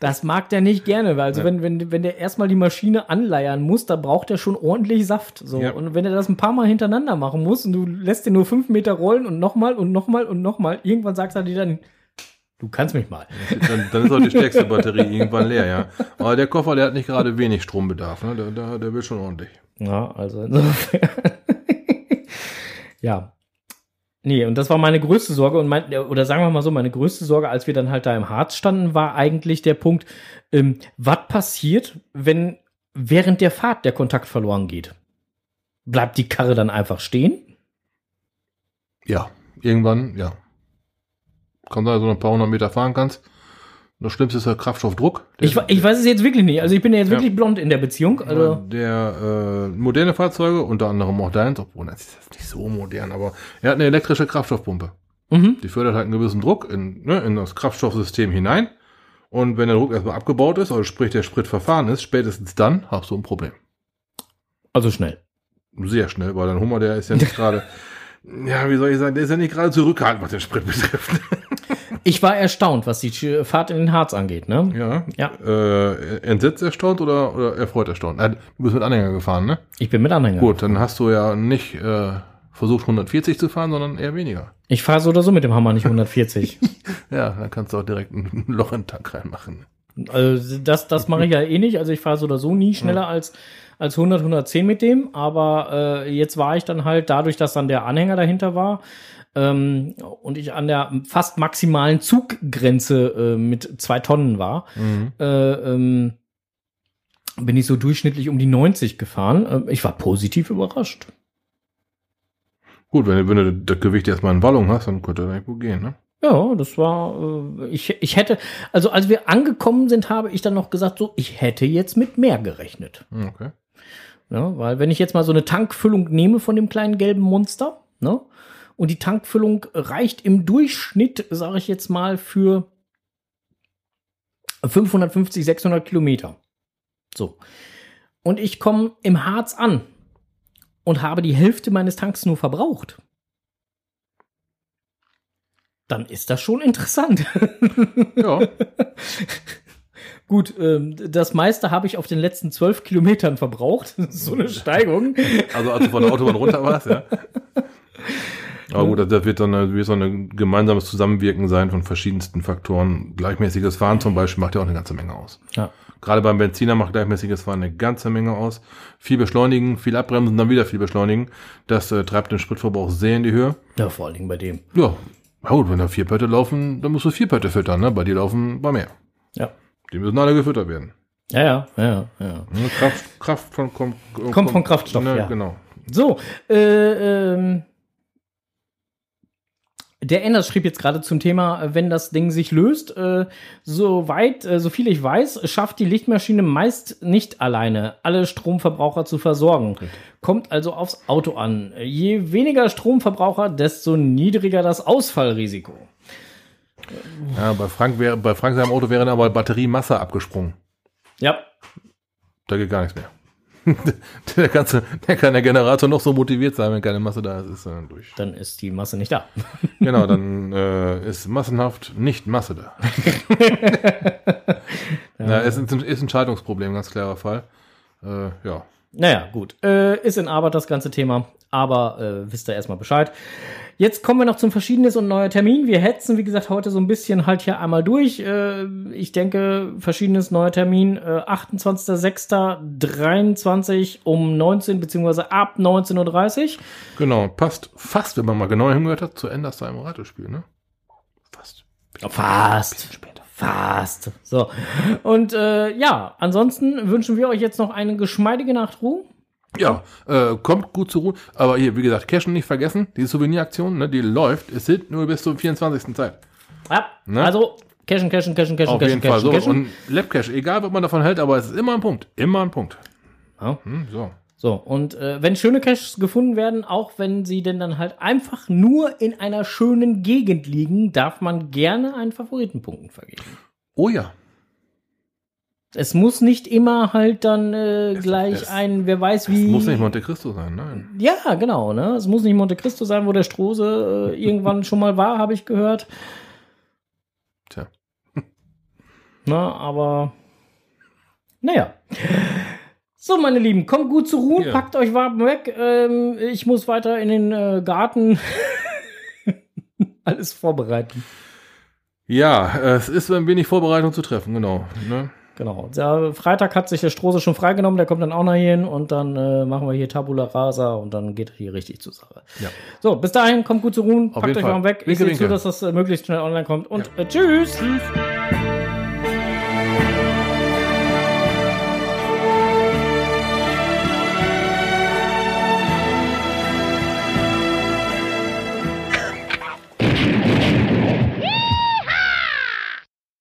Das mag der nicht gerne, weil also Ja. wenn, wenn, wenn der erstmal die Maschine anleiern muss, da braucht er schon ordentlich Saft. So. Ja. Und wenn er das ein paar Mal hintereinander machen muss und du lässt den nur fünf Meter rollen und nochmal und nochmal und nochmal, irgendwann sagst du dir dann, du kannst mich mal. Dann, dann ist auch die stärkste Batterie irgendwann leer, ja. Aber der Koffer, der hat nicht gerade wenig Strombedarf, ne? Der, der, der will schon ordentlich. Ja, also insofern. Ja. Nee, und das war meine größte Sorge und mein, oder sagen wir mal so, meine größte Sorge, als wir dann halt da im Harz standen, war eigentlich der Punkt, ähm, was passiert, wenn während der Fahrt der Kontakt verloren geht? Bleibt die Karre dann einfach stehen? Ja, irgendwann, ja. Dass du noch ein paar hundert Meter fahren kannst. Das Schlimmste ist der Kraftstoffdruck. Der, Ich, ich weiß es jetzt wirklich nicht. Also ich bin ja jetzt Ja. wirklich blond in der Beziehung. Also, der äh, moderne Fahrzeuge, unter anderem auch deins, obwohl das ist nicht so modern, aber er hat eine elektrische Kraftstoffpumpe. mhm. Die fördert halt einen gewissen Druck in, ne, in das Kraftstoffsystem hinein. Und wenn der Druck erstmal abgebaut ist, also sprich der Sprit verfahren ist, spätestens dann hast du ein Problem. also schnell. Sehr schnell, weil dein Hummer, der ist ja nicht gerade, ja, wie soll ich sagen, der ist ja nicht gerade zurückhaltend, was den Sprit betrifft. Ich war erstaunt, was die Fahrt in den Harz angeht, ne? ja. Ja. Äh, entsetzt erstaunt oder, oder erfreut erstaunt? Äh, du bist mit Anhänger gefahren, ne? Ich bin mit Anhänger. Gut, dann hast du ja nicht äh, versucht 140 zu fahren, sondern eher weniger. Ich fahre so oder so mit dem Hammer nicht 140. Ja, dann kannst du auch direkt ein Loch in den Tank reinmachen. Also das, das mache ich ja eh nicht. Also ich fahre so oder so nie schneller als, als 100, 110 mit dem. Aber äh, jetzt war ich dann halt, dadurch, dass dann der Anhänger dahinter war ähm, und ich an der fast maximalen Zuggrenze äh, mit zwei Tonnen war, äh, ähm, bin ich so durchschnittlich um die 90 gefahren. Äh, ich war positiv überrascht. Gut, wenn, du- wenn du das Gewicht erstmal in Wallung hast, dann könnte das gut gehen, ne? Ja, das war, äh, ich, ich hätte, also als wir angekommen sind, habe ich dann noch gesagt, so, ich hätte jetzt mit mehr gerechnet. Hm, Okay. Ja, weil wenn ich jetzt mal so eine Tankfüllung nehme von dem kleinen gelben Monster, ne? Und die Tankfüllung reicht im Durchschnitt, sage ich jetzt mal, für 550, 600 Kilometer. So. Und ich komme im Harz an und habe die Hälfte meines Tanks nur verbraucht. Dann ist das schon interessant. Ja, Gut, ähm, das meiste habe ich auf den letzten zwölf Kilometern verbraucht. So eine Steigung. also als du von der Autobahn runter warst, ja. Aber gut, das wird dann eine, wird so ein gemeinsames Zusammenwirken sein von verschiedensten Faktoren. Gleichmäßiges Fahren zum Beispiel macht ja auch eine ganze Menge aus. Ja. Gerade beim Benziner macht gleichmäßiges Fahren eine ganze Menge aus. Viel beschleunigen, viel abbremsen, dann wieder viel beschleunigen. Das äh, treibt den Spritverbrauch sehr in die Höhe. Ja, vor allen Dingen bei dem. Ja, na gut, wenn da vier Pötte laufen, dann musst du vier Pötte füttern, ne? Bei dir laufen bei mehr. Ja. Die müssen alle gefüttert werden. Ja, ja, ja, ja. Ne? Kraft, Kraft von, kommt, Kommt von Kraftstoff, ne, ja. Genau. So, äh, ähm, der Enders schrieb jetzt gerade zum Thema, äh, wenn das Ding sich löst, äh, soweit, äh, so viel ich weiß, schafft die Lichtmaschine meist nicht alleine, alle Stromverbraucher zu versorgen. Kommt also aufs Auto an. Je weniger Stromverbraucher, desto niedriger das Ausfallrisiko. Ja, bei Frank wäre, bei Frank seinem Auto wäre dann aber Batteriemasse abgesprungen. Ja, Da geht gar nichts mehr. der, du- der kann der Generator noch so motiviert sein, wenn keine Masse da ist, ist dann durch. dann ist die Masse nicht da. Genau, dann äh, ist massenhaft nicht Masse da. ja, es ist, ein- ist ein Schaltungsproblem, ganz klarer Fall. Äh, ja. Naja, gut. Äh, ist in Arbeit das ganze Thema, aber äh, wisst ihr erstmal Bescheid. Jetzt kommen wir noch zum Verschiedenes und neuer Termin. Wir hetzen, wie gesagt, heute so ein bisschen halt hier einmal durch. Äh, ich denke, Verschiedenes neuer Termin, äh, 28.06.23 um 19 beziehungsweise ab 19.30 Uhr. Genau, passt fast, wenn man mal genau hingehört hat, zu Ende im Ratespiel, ne? Fast. Fast. Fast. So. Und äh, ja, ansonsten wünschen wir euch jetzt noch eine geschmeidige Nachtruhe. Ja, äh, kommt gut zur Ruhe. Aber hier, wie gesagt, Cashen nicht vergessen. Die Souveniraktion, ne, die läuft. Es sind nur bis zum 24. Zeit. Ja, Ne? also cashen, cashen, cashen, cashen, Auf cashen, jeden Fall cashen, so. cashen. Und Labcash, egal was man davon hält, aber es ist immer ein Punkt. Immer ein Punkt. Ja. Hm, so. So, und äh, wenn schöne Caches gefunden werden, auch wenn sie denn dann halt einfach nur in einer schönen Gegend liegen, darf man gerne einen Favoritenpunkten vergeben. Oh ja. Es muss nicht immer halt dann äh, gleich es- ein, wer weiß Es wie. muss nicht Monte Cristo sein, nein. ja, genau, ne? Es muss nicht Monte Cristo sein, wo der Strose äh, irgendwann schon mal war, habe ich gehört. Tja. Na, aber naja. So, meine Lieben, kommt gut zur Ruhe, Ja. packt euch warm weg. Ähm, ich muss weiter in den äh, Garten alles vorbereiten. Ja, es ist ein wenig Vorbereitung zu treffen, genau. Ne? Genau. Der Freitag hat sich der Strose schon freigenommen, der kommt dann auch noch hier hin und dann äh, machen wir hier Tabula Rasa und dann geht hier richtig zur Sache. Ja. So, bis dahin, kommt gut zur Ruhe, packt euch Fall. warm weg. Ich Winke, sehe zu, dass das äh, möglichst schnell online kommt und äh, tschüss. Tschüss.